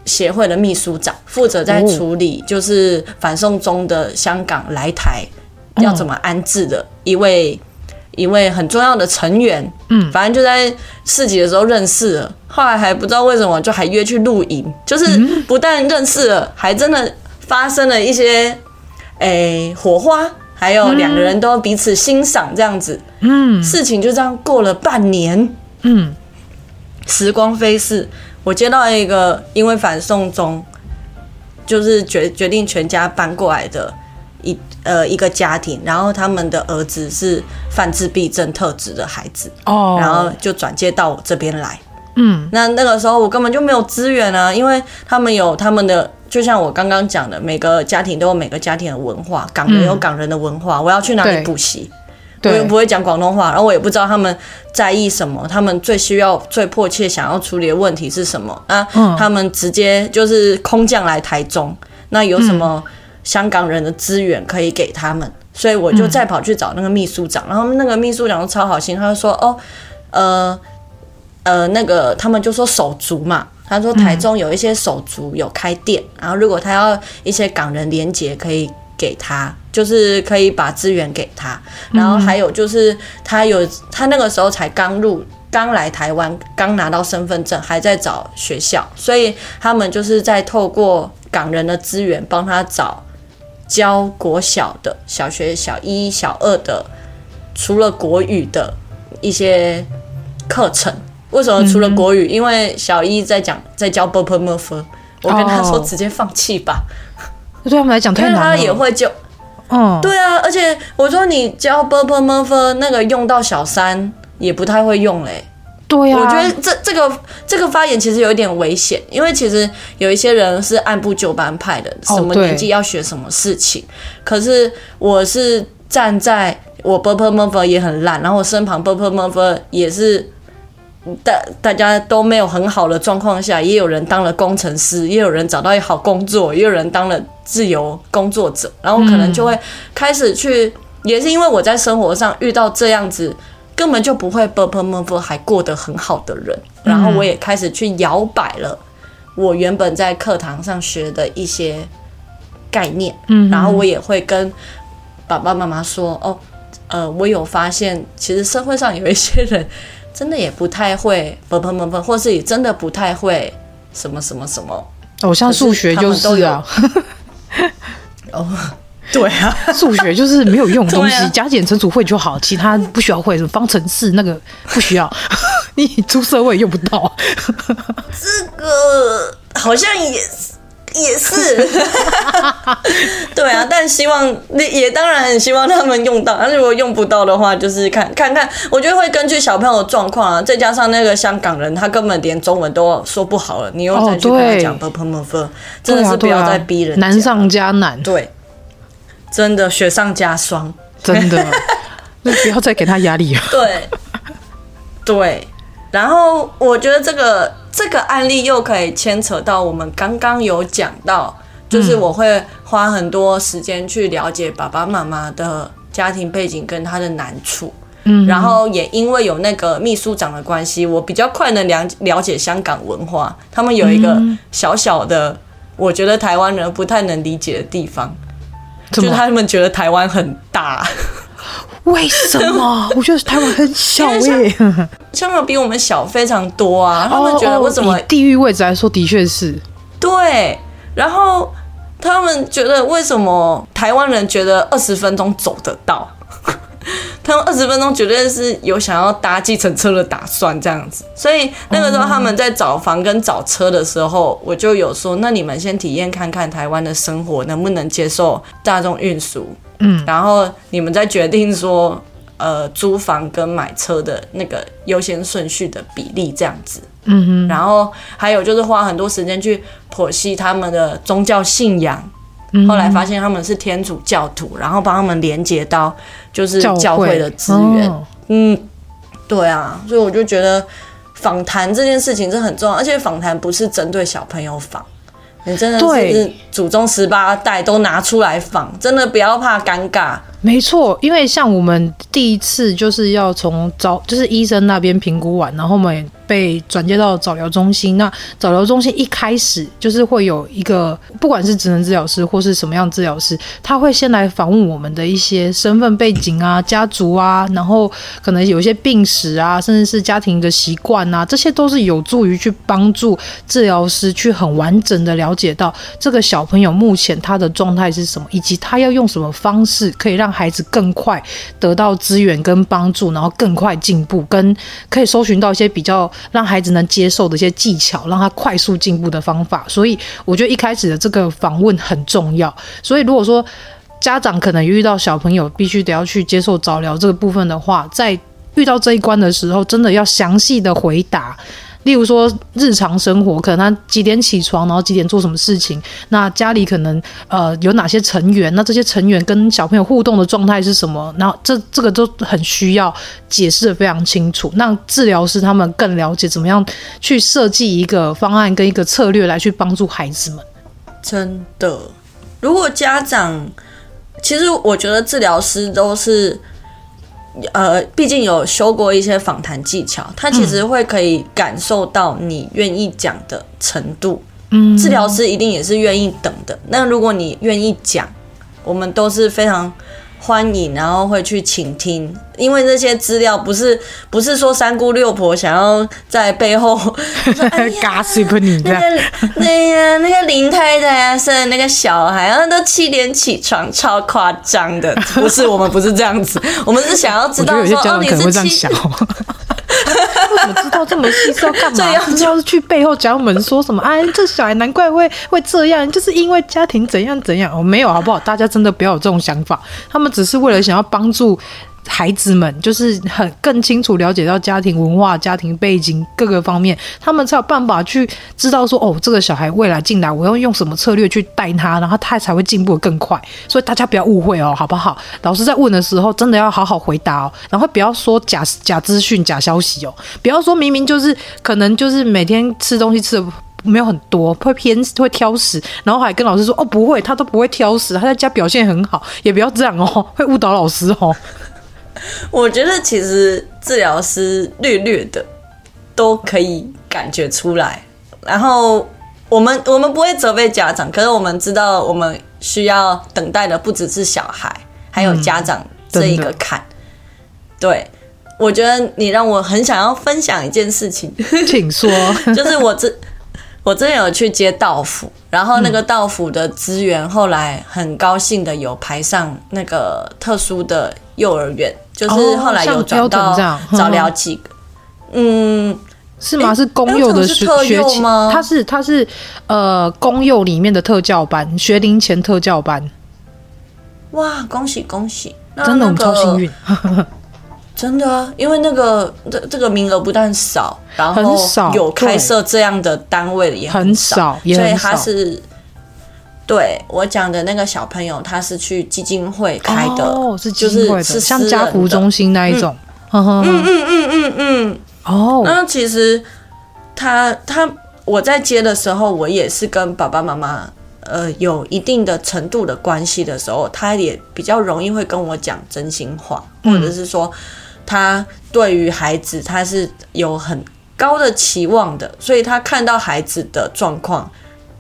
协会的秘书长，负责在处理就是反送中的香港来台要怎么安置的一位一位很重要的成员。嗯，反正就在市集的时候认识了，后来还不知道为什么就还约去露营，就是不但认识了，还真的。发生了一些诶、欸、火花，还有两个人都彼此欣赏这样子，嗯，事情就这样过了半年，嗯，时光飞逝，我接到一个因为反送中，就是决决定全家搬过来的一呃一个家庭，然后他们的儿子是犯自闭症特质的孩子，哦，然后就转接到我这边来，嗯，那那个时候我根本就没有资源啊，因为他们有他们的。就像我刚刚讲的，每个家庭都有每个家庭的文化，港人有港人的文化。嗯、我要去哪里补习？我也不会讲广东话，然后我也不知道他们在意什么，他们最需要、最迫切想要处理的问题是什么啊？嗯、他们直接就是空降来台中，那有什么香港人的资源可以给他们？所以我就再跑去找那个秘书长，然后那个秘书长超好心，他就说：“哦，呃呃，那个他们就说手足嘛。”他说台中有一些手足有开店，嗯、然后如果他要一些港人连结，可以给他，就是可以把资源给他。然后还有就是他有他那个时候才刚入，刚来台湾，刚拿到身份证，还在找学校，所以他们就是在透过港人的资源帮他找教国小的、小学小一、小二的，除了国语的一些课程。为什么除了国语？因为小一在讲在教 b u r p l e Murph，我跟他说直接放弃吧。对他们来讲太难了。因为他也会就，嗯，对啊，而且我说你教 b u r p l e Murph 那个用到小三也不太会用嘞、对呀，我觉得这这个这个发言其实有一点危险，因为其实有一些人是按部就班派的，什么年纪要学什么事情。可是我是站在我 purple mother 也很烂，然后我身旁 purple mother 也是大大家都没有很好的状况下，也有人当了工程师，也有人找到一好工作，也有人当了自由工作者，然后可能就会开始去，也是因为我在生活上遇到这样子。根本就不会，蹦蹦蹦蹦还过得很好的人，然后我也开始去摇摆了。我原本在课堂上学的一些概念，嗯，然后我也会跟爸爸妈妈说：“哦，呃，我有发现，其实社会上有一些人，真的也不太会蹦蹦蹦蹦，或是也真的不太会什么什么什么。哦，像数学就是啊。” 哦。对啊，数学就是没有用的东西，加减乘除会就好，其他不需要会什么方程式那个不需要，你出社会用不到。这个好像也也是，对啊，但希望也当然很希望他们用到，但是如果用不到的话，就是看看看，我觉得会根据小朋友状况啊，再加上那个香港人，他根本连中文都说不好了，你又再对他讲德文、英文，真的是不要再逼人，难上加难，对。真的雪上加霜，真的，那不要再给他压力了。对，对，然后我觉得这个。这个案例又可以牵扯到我们刚刚有讲到，就是我会花很多时间去了解爸爸妈妈的家庭背景跟他的难处，嗯，然后也因为有那个秘书长的关系，我比较快能了了解香港文化。他们有一个小小的，我觉得台湾人不太能理解的地方，就是他们觉得台湾很大。为什么？我觉得台湾很小耶、欸，香港 比我们小非常多啊。他们觉得为什么、哦哦、地域位置来说，的确是对。然后他们觉得为什么台湾人觉得二十分钟走得到？他们二十分钟绝对是有想要搭计程车的打算，这样子。所以那个时候他们在找房跟找车的时候，我就有说：那你们先体验看看台湾的生活能不能接受大众运输，嗯，然后你们再决定说，呃，租房跟买车的那个优先顺序的比例这样子，嗯哼。然后还有就是花很多时间去剖析他们的宗教信仰。后来发现他们是天主教徒，然后帮他们连接到就是教会的资源。哦、嗯，对啊，所以我就觉得访谈这件事情是很重要，而且访谈不是针对小朋友访，你真的是祖宗十八代都拿出来访，真的不要怕尴尬。没错，因为像我们第一次就是要从早就是医生那边评估完，然后我们。被转接到早疗中心，那早疗中心一开始就是会有一个，不管是职能治疗师或是什么样治疗师，他会先来访问我们的一些身份背景啊、家族啊，然后可能有一些病史啊，甚至是家庭的习惯啊，这些都是有助于去帮助治疗师去很完整的了解到这个小朋友目前他的状态是什么，以及他要用什么方式可以让孩子更快得到资源跟帮助，然后更快进步，跟可以搜寻到一些比较。让孩子能接受的一些技巧，让他快速进步的方法，所以我觉得一开始的这个访问很重要。所以如果说家长可能遇到小朋友必须得要去接受早疗这个部分的话，在遇到这一关的时候，真的要详细的回答。例如说，日常生活可能他几点起床，然后几点做什么事情？那家里可能呃有哪些成员？那这些成员跟小朋友互动的状态是什么？然后这这个都很需要解释得非常清楚，让治疗师他们更了解怎么样去设计一个方案跟一个策略来去帮助孩子们。真的，如果家长，其实我觉得治疗师都是。呃，毕竟有修过一些访谈技巧，他其实会可以感受到你愿意讲的程度。嗯，治疗师一定也是愿意等的。那如果你愿意讲，我们都是非常。欢迎，然后会去倾听，因为那些资料不是不是说三姑六婆想要在背后。那个那个那个林太太啊，生的那个小孩，然后都七点起床，超夸张的。不是我们不是这样子，我们是想要知道说哦，你是七。为什么知道这么细是要干嘛？是要是去背后讲我们说什么？哎，这小孩难怪会会这样，就是因为家庭怎样怎样。哦，没有好不好？大家真的不要有这种想法。他们只是为了想要帮助。孩子们就是很更清楚了解到家庭文化、家庭背景各个方面，他们才有办法去知道说，哦，这个小孩未来进来，我要用什么策略去带他，然后他才会进步得更快。所以大家不要误会哦，好不好？老师在问的时候，真的要好好回答哦，然后不要说假假资讯、假消息哦，不要说明明就是可能就是每天吃东西吃的没有很多，会偏会挑食，然后还跟老师说，哦，不会，他都不会挑食，他在家表现很好，也不要这样哦，会误导老师哦。我觉得其实治疗师略略的都可以感觉出来，然后我们我们不会责备家长，可是我们知道我们需要等待的不只是小孩，还有家长这一个坎。嗯、对，我觉得你让我很想要分享一件事情，请说，就是我这我之前有去接道府，然后那个道府的资源后来很高兴的有排上那个特殊的幼儿园。就是后来有转到早疗几个，嗯，是吗？是公幼的学学期吗？他是他是呃公幼里面的特教班，学龄前特教班。哇，恭喜恭喜！真的我们超幸运，真的啊！因为那个这这个名额不但少，然后有开设这样的单位也很少，所以他是。对我讲的那个小朋友，他是去基金会开的，哦，是基金会的，就是是像家福中心那一种，嗯。嗯嗯嗯嗯嗯，哦，那其实他他我在接的时候，我也是跟爸爸妈妈呃有一定的程度的关系的时候，他也比较容易会跟我讲真心话，或者是说他对于孩子他是有很高的期望的，所以他看到孩子的状况。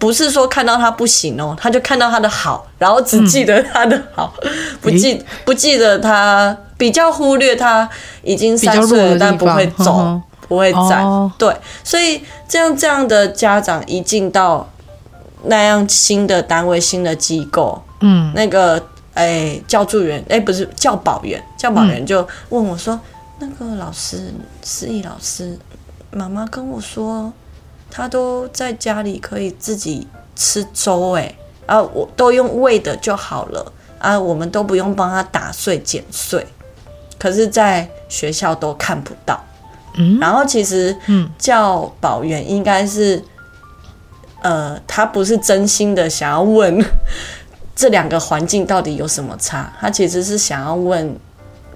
不是说看到他不行哦，他就看到他的好，然后只记得他的好，嗯、不记不记得他比较忽略他已经三岁了，但不会走，呵呵不会站。哦、对，所以这样这样的家长一进到那样新的单位、新的机构，嗯，那个哎教助员哎不是教保员，教保员就问我说：“嗯、那个老师，思怡老师，妈妈跟我说，他都在家里可以自己吃粥，哎，啊，我都用喂的就好了。”啊，我们都不用帮他打碎剪碎，可是，在学校都看不到。嗯，然后其实，嗯，教保员应该是，呃，他不是真心的想要问 这两个环境到底有什么差，他其实是想要问。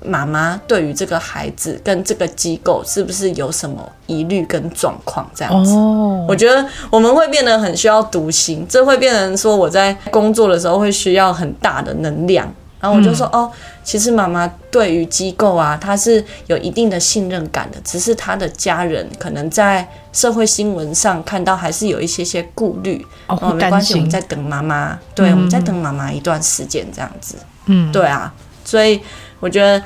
妈妈对于这个孩子跟这个机构是不是有什么疑虑跟状况？这样子，oh. 我觉得我们会变得很需要读心，这会变成说我在工作的时候会需要很大的能量。然后我就说，嗯、哦，其实妈妈对于机构啊，她是有一定的信任感的，只是她的家人可能在社会新闻上看到还是有一些些顾虑。哦，oh, 没关系，我们在等妈妈，对，嗯、我们在等妈妈一段时间，这样子。嗯，对啊，所以。我觉得，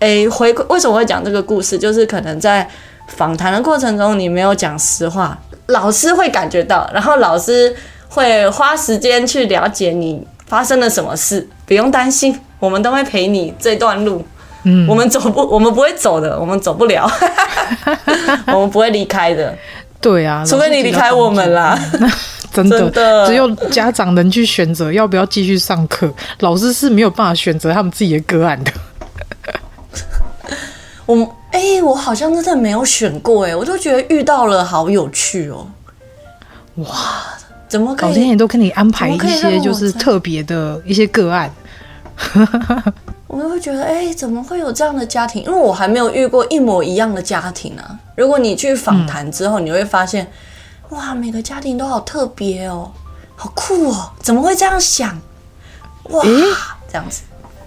诶，回归为什么会讲这个故事？就是可能在访谈的过程中，你没有讲实话，老师会感觉到，然后老师会花时间去了解你发生了什么事。不用担心，我们都会陪你这段路。嗯，我们走不，我们不会走的，我们走不了，我们不会离开的。对啊，除非你离开我们啦。真的，真的只有家长能去选择要不要继续上课，老师是没有办法选择他们自己的个案的。我哎、欸，我好像真的没有选过哎，我就觉得遇到了好有趣哦。哇，怎么可以？老天爷都跟你安排一些就是特别的一些个案。我会觉得哎、欸，怎么会有这样的家庭？因为我还没有遇过一模一样的家庭啊。如果你去访谈之后，嗯、你会发现。哇，每个家庭都好特别哦，好酷哦！怎么会这样想？哇，欸、这样子。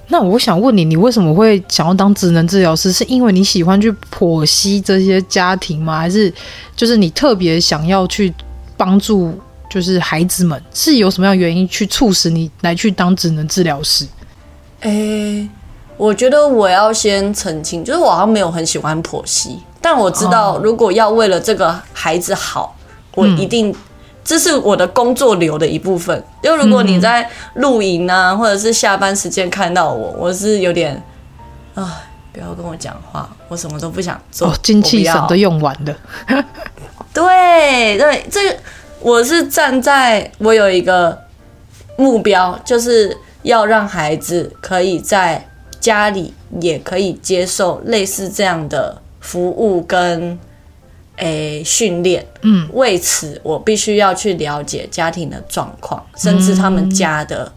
那我想问你，你为什么会想要当职能治疗师？是因为你喜欢去剖析这些家庭吗？还是就是你特别想要去帮助，就是孩子们？是有什么样原因去促使你来去当职能治疗师？诶、欸，我觉得我要先澄清，就是我好像没有很喜欢剖析，但我知道如果要为了这个孩子好。我一定，这是我的工作流的一部分。就如果你在露营啊，或者是下班时间看到我，我是有点啊，不要跟我讲话，我什么都不想做。哦，精气神都用完了。对对，这个我是站在我有一个目标，就是要让孩子可以在家里也可以接受类似这样的服务跟。诶，训练，嗯，为此我必须要去了解家庭的状况，甚至他们家的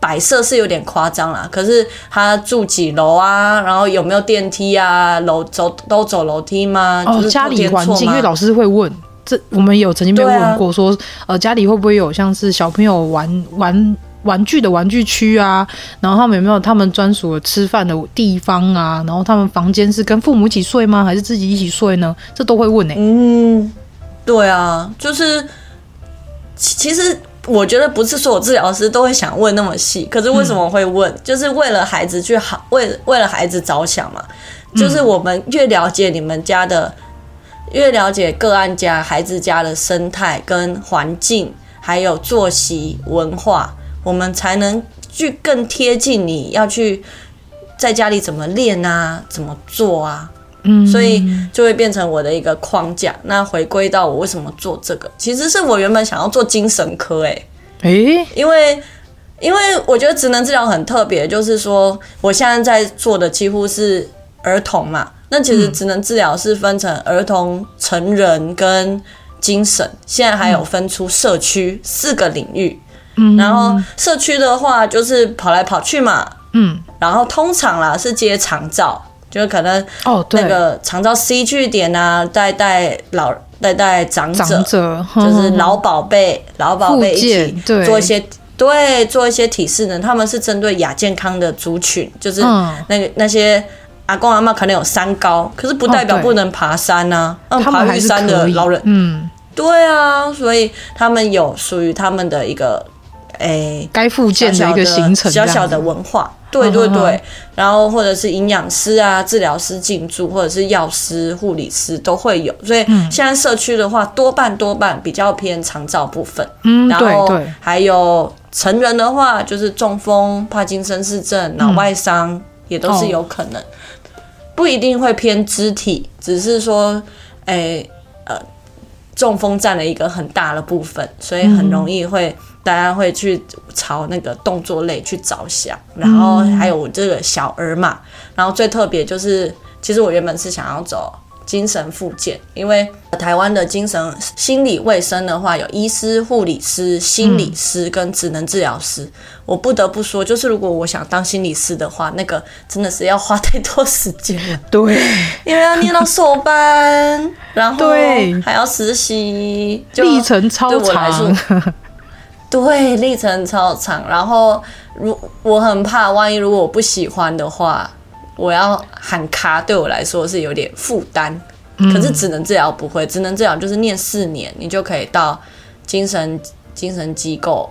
摆设是有点夸张啦。可是他住几楼啊？然后有没有电梯啊？楼走都走楼梯吗？哦，家里环境，因为老师会问，这我们有曾经被问过，说，呃，家里会不会有像是小朋友玩玩？玩具的玩具区啊，然后他们有没有他们专属的吃饭的地方啊？然后他们房间是跟父母一起睡吗？还是自己一起睡呢？这都会问呢、欸。嗯，对啊，就是其实我觉得不是所有治疗师都会想问那么细，可是为什么会问？嗯、就是为了孩子去好，为为了孩子着想嘛。就是我们越了解你们家的，越了解个案家孩子家的生态跟环境，还有作息文化。我们才能去更贴近你要去在家里怎么练啊，怎么做啊，嗯，所以就会变成我的一个框架。那回归到我为什么做这个，其实是我原本想要做精神科、欸，诶，诶，因为因为我觉得职能治疗很特别，就是说我现在在做的几乎是儿童嘛。那其实职能治疗是分成儿童、成人跟精神，现在还有分出社区四个领域。嗯，然后社区的话就是跑来跑去嘛，嗯，然后通常啦是接长照，就是可能哦，那个长照 C 据点啊，带带老带带长者，长者就是老宝贝，老宝贝一起做一些对，做一些体适能，他们是针对亚健康的族群，就是那个那些阿公阿妈可能有三高，可是不代表不能爬山呐、啊，哦、爬玉山的老人，嗯，对啊，所以他们有属于他们的一个。哎，该复健的一个行程，小小的文化，对对对，然后或者是营养师啊、治疗师进驻，或者是药师、护理师都会有。所以现在社区的话，多半多半比较偏长照部分。嗯，然后还有成人的话，就是中风、帕金森氏症、脑外伤也都是有可能，不一定会偏肢体，只是说，哎，呃，中风占了一个很大的部分，所以很容易会。大家会去朝那个动作类去着想，然后还有这个小儿嘛，然后最特别就是，其实我原本是想要走精神复健，因为台湾的精神心理卫生的话，有医师、护理师、心理师跟职能治疗师。我不得不说，就是如果我想当心理师的话，那个真的是要花太多时间了。对，因为要念到硕班，然后还要实习，历程超长。对，历程超长，然后如我很怕，万一如果我不喜欢的话，我要喊卡，对我来说是有点负担。可是只能治疗不会，只能治疗就是念四年，你就可以到精神精神机构、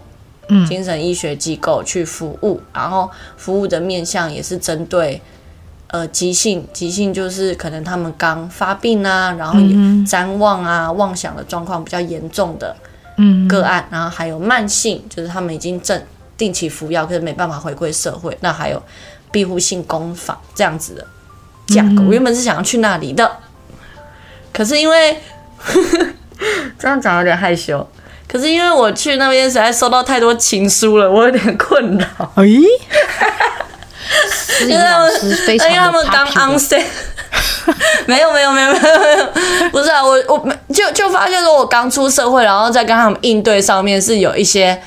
精神医学机构去服务，然后服务的面向也是针对呃急性，急性就是可能他们刚发病啊，然后譫妄啊、妄想的状况比较严重的。个案，然后还有慢性，就是他们已经正定期服药，可是没办法回归社会。那还有庇护性工坊这样子的价格，我原本是想要去那里的，可是因为 这样讲有点害羞。可是因为我去那边实在收到太多情书了，我有点困扰。哎，因为他们，因为他们刚 on。没有没有没有没有没有，不是啊，我我就就发现说，我刚出社会，然后在跟他们应对上面是有一些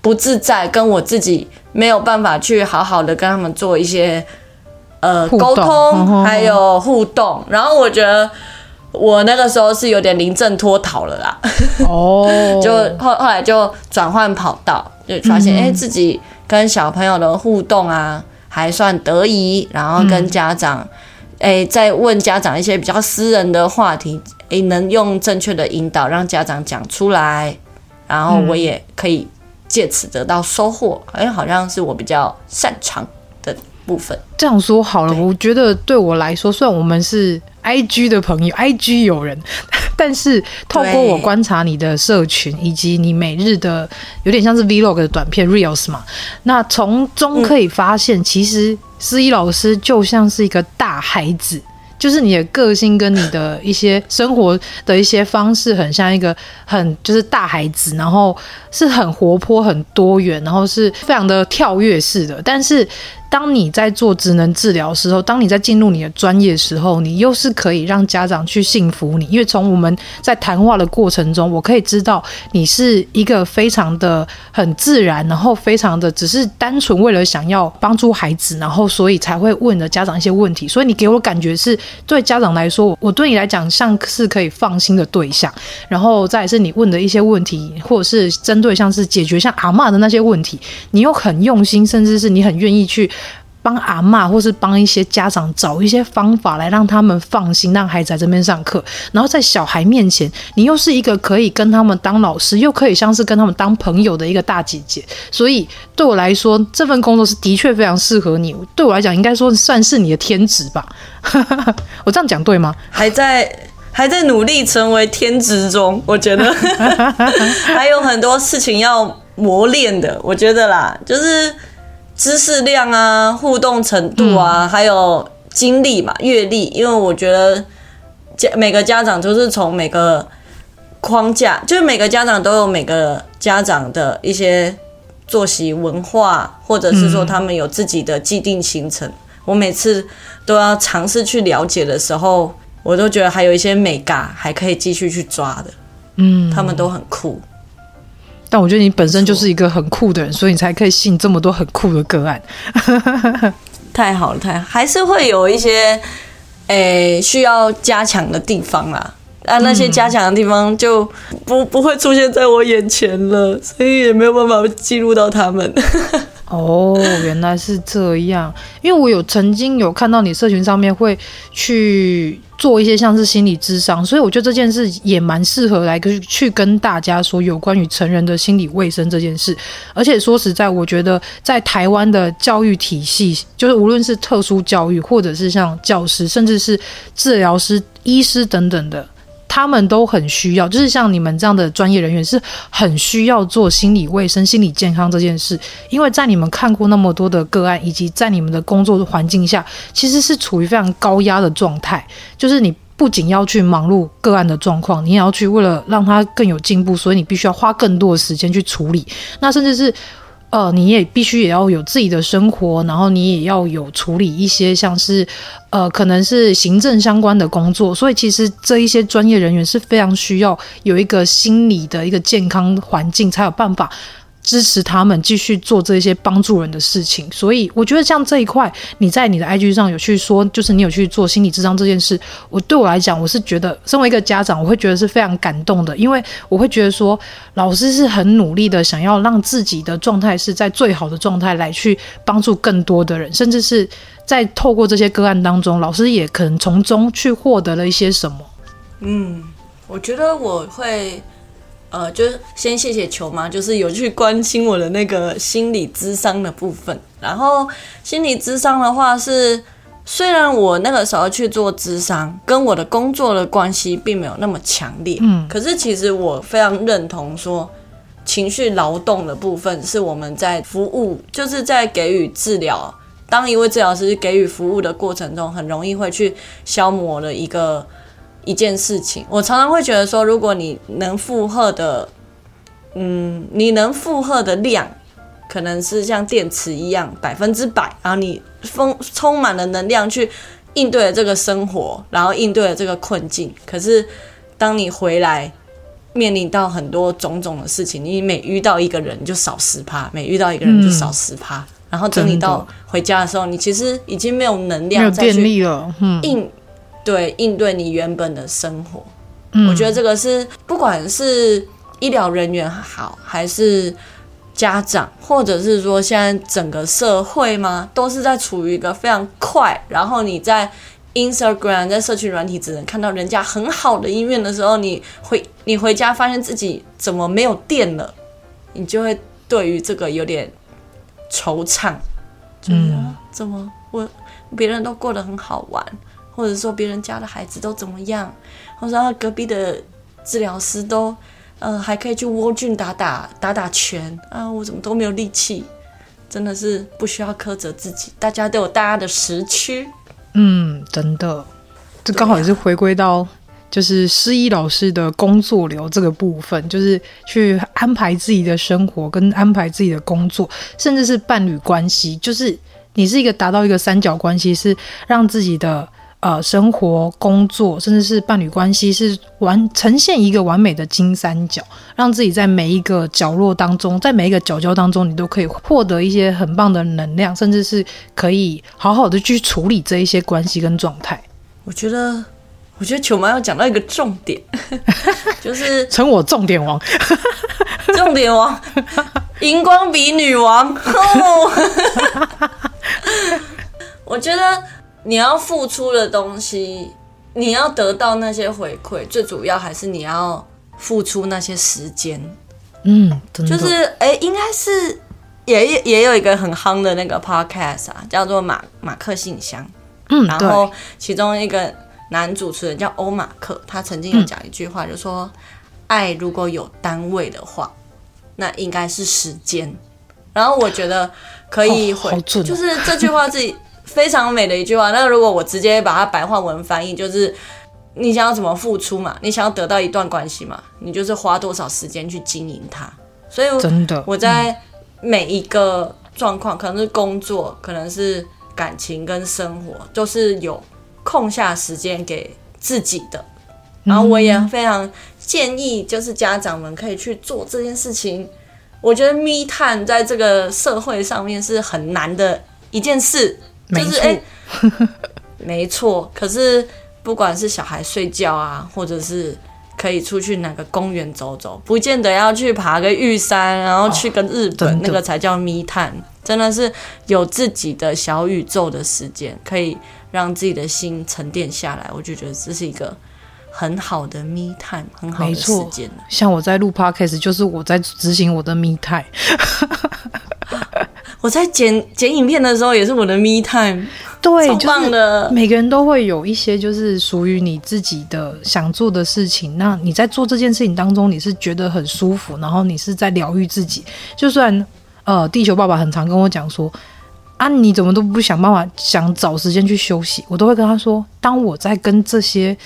不自在，跟我自己没有办法去好好的跟他们做一些呃沟通，还有互动。然后我觉得我那个时候是有点临阵脱逃了啦。哦，就后后来就转换跑道，就发现哎、欸，自己跟小朋友的互动啊还算得宜，然后跟家长。诶，在问家长一些比较私人的话题，诶，能用正确的引导让家长讲出来，然后我也可以借此得到收获，哎、嗯，好像是我比较擅长。的部分。这样说好了，我觉得对我来说，虽然我们是 IG 的朋友，IG 友人，但是透过我观察你的社群以及你每日的有点像是 Vlog 的短片 Reels 嘛，那从中可以发现，嗯、其实。思怡老师就像是一个大孩子，就是你的个性跟你的一些生活的一些方式，很像一个很就是大孩子，然后是很活泼、很多元，然后是非常的跳跃式的，但是。当你在做职能治疗的时候，当你在进入你的专业的时候，你又是可以让家长去信服你，因为从我们在谈话的过程中，我可以知道你是一个非常的很自然，然后非常的只是单纯为了想要帮助孩子，然后所以才会问了家长一些问题，所以你给我感觉是对家长来说，我对你来讲像是可以放心的对象，然后再是你问的一些问题，或者是针对像是解决像阿嬷的那些问题，你又很用心，甚至是你很愿意去。帮阿嬷，或是帮一些家长找一些方法来让他们放心，让孩子在这边上课。然后在小孩面前，你又是一个可以跟他们当老师，又可以像是跟他们当朋友的一个大姐姐。所以对我来说，这份工作是的确非常适合你。对我来讲，应该说算是你的天职吧。我这样讲对吗？还在还在努力成为天职中，我觉得 还有很多事情要磨练的。我觉得啦，就是。知识量啊，互动程度啊，还有经历嘛，阅历。因为我觉得家每个家长都是从每个框架，就是每个家长都有每个家长的一些作息文化，或者是说他们有自己的既定行程。我每次都要尝试去了解的时候，我都觉得还有一些美嘎还可以继续去抓的。嗯，他们都很酷。但我觉得你本身就是一个很酷的人，所以你才可以吸引这么多很酷的个案。太好了，太好，还是会有一些诶、欸、需要加强的地方啦。啊，那些加强的地方就不不会出现在我眼前了，所以也没有办法记录到他们。哦，原来是这样。因为我有曾经有看到你社群上面会去。做一些像是心理智商，所以我觉得这件事也蛮适合来去去跟大家说有关于成人的心理卫生这件事。而且说实在，我觉得在台湾的教育体系，就是无论是特殊教育，或者是像教师，甚至是治疗师、医师等等的。他们都很需要，就是像你们这样的专业人员是很需要做心理卫生、心理健康这件事，因为在你们看过那么多的个案，以及在你们的工作环境下，其实是处于非常高压的状态。就是你不仅要去忙碌个案的状况，你也要去为了让他更有进步，所以你必须要花更多的时间去处理。那甚至是。呃，你也必须也要有自己的生活，然后你也要有处理一些像是，呃，可能是行政相关的工作，所以其实这一些专业人员是非常需要有一个心理的一个健康环境，才有办法。支持他们继续做这些帮助人的事情，所以我觉得像这一块，你在你的 IG 上有去说，就是你有去做心理智商这件事，我对我来讲，我是觉得身为一个家长，我会觉得是非常感动的，因为我会觉得说，老师是很努力的，想要让自己的状态是在最好的状态来去帮助更多的人，甚至是在透过这些个案当中，老师也可能从中去获得了一些什么。嗯，我觉得我会。呃，就是先谢谢球妈，就是有去关心我的那个心理智商的部分。然后心理智商的话是，虽然我那个时候去做智商，跟我的工作的关系并没有那么强烈，嗯，可是其实我非常认同说，情绪劳动的部分是我们在服务，就是在给予治疗。当一位治疗师给予服务的过程中，很容易会去消磨了一个。一件事情，我常常会觉得说，如果你能负荷的，嗯，你能负荷的量，可能是像电池一样百分之百，然后你丰充满了能量去应对了这个生活，然后应对了这个困境。可是，当你回来面临到很多种种的事情，你每遇到一个人就少十趴，每遇到一个人就少十趴，嗯，然后等你到回家的时候，你其实已经没有能量再去应。对，应对你原本的生活，嗯，我觉得这个是不管是医疗人员好，还是家长，或者是说现在整个社会嘛，都是在处于一个非常快，然后你在 Instagram 在社群软体只能看到人家很好的一面的时候，你回你回家发现自己怎么没有电了，你就会对于这个有点惆怅，嗯，怎么我别人都过得很好玩。或者说别人家的孩子都怎么样，或者说隔壁的治疗师都，呃，还可以去窝俊打打打打拳啊，我怎么都没有力气，真的是不需要苛责自己，大家都有大家的时区。嗯，真的，这刚好也是回归到就是师医老师的工作流这个部分，就是去安排自己的生活跟安排自己的工作，甚至是伴侣关系，就是你是一个达到一个三角关系，是让自己的。呃，生活、工作，甚至是伴侣关系，是完呈现一个完美的金三角，让自己在每一个角落当中，在每一个角角当中，你都可以获得一些很棒的能量，甚至是可以好好的去处理这一些关系跟状态。我觉得，我觉得球妈要讲到一个重点，就是称我重点王，重点王，荧光笔女王。我觉得。你要付出的东西，你要得到那些回馈，最主要还是你要付出那些时间。嗯，就是哎、欸，应该是也也有一个很夯的那个 podcast 啊，叫做马马克信箱。嗯，然后其中一个男主持人叫欧马克，他曾经有讲一句话，就说、嗯：爱如果有单位的话，那应该是时间。然后我觉得可以回，哦哦、就是这句话自己。非常美的一句话。那如果我直接把它白话文翻译，就是你想要怎么付出嘛？你想要得到一段关系嘛？你就是花多少时间去经营它。所以真的，我在每一个状况，可能是工作，可能是感情跟生活，都是有空下时间给自己的。然后我也非常建议，就是家长们可以去做这件事情。我觉得密探在这个社会上面是很难的一件事。就是哎，没错、欸。可是不管是小孩睡觉啊，或者是可以出去哪个公园走走，不见得要去爬个玉山，然后去跟日本、哦、那个才叫密探真的是有自己的小宇宙的时间，可以让自己的心沉淀下来。我就觉得这是一个很好的 me time，很好的时间。像我在录 podcast，就是我在执行我的 me time。我在剪剪影片的时候，也是我的 me time。对，超棒的。就是每个人都会有一些就是属于你自己的想做的事情。那你在做这件事情当中，你是觉得很舒服，然后你是在疗愈自己。就算呃，地球爸爸很常跟我讲说，啊，你怎么都不想办法想找时间去休息？我都会跟他说，当我在跟这些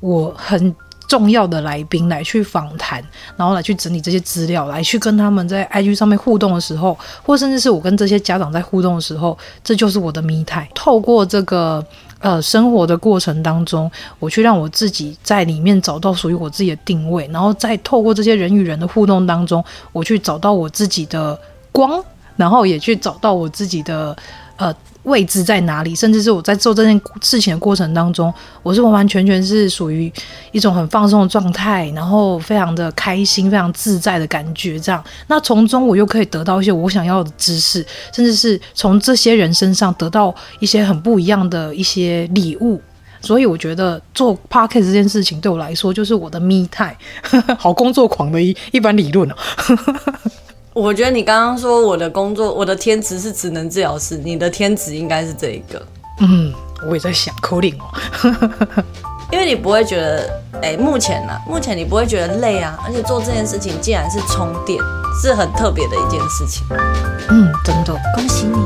我很。重要的来宾来去访谈，然后来去整理这些资料，来去跟他们在 IG 上面互动的时候，或甚至是我跟这些家长在互动的时候，这就是我的迷态。透过这个呃生活的过程当中，我去让我自己在里面找到属于我自己的定位，然后再透过这些人与人的互动当中，我去找到我自己的光，然后也去找到我自己的呃。位置在哪里？甚至是我在做这件事情的过程当中，我是完完全全是属于一种很放松的状态，然后非常的开心、非常自在的感觉。这样，那从中我又可以得到一些我想要的知识，甚至是从这些人身上得到一些很不一样的一些礼物。所以我觉得做 p o c a s t 这件事情对我来说，就是我的 me time，好工作狂的一一般理论哦。我觉得你刚刚说我的工作，我的天职是职能治疗师，你的天职应该是这一个。嗯，我也在想 coding 哦，因为你不会觉得，哎、欸，目前呢、啊，目前你不会觉得累啊，而且做这件事情竟然是充电，是很特别的一件事情。嗯，真的，恭喜你。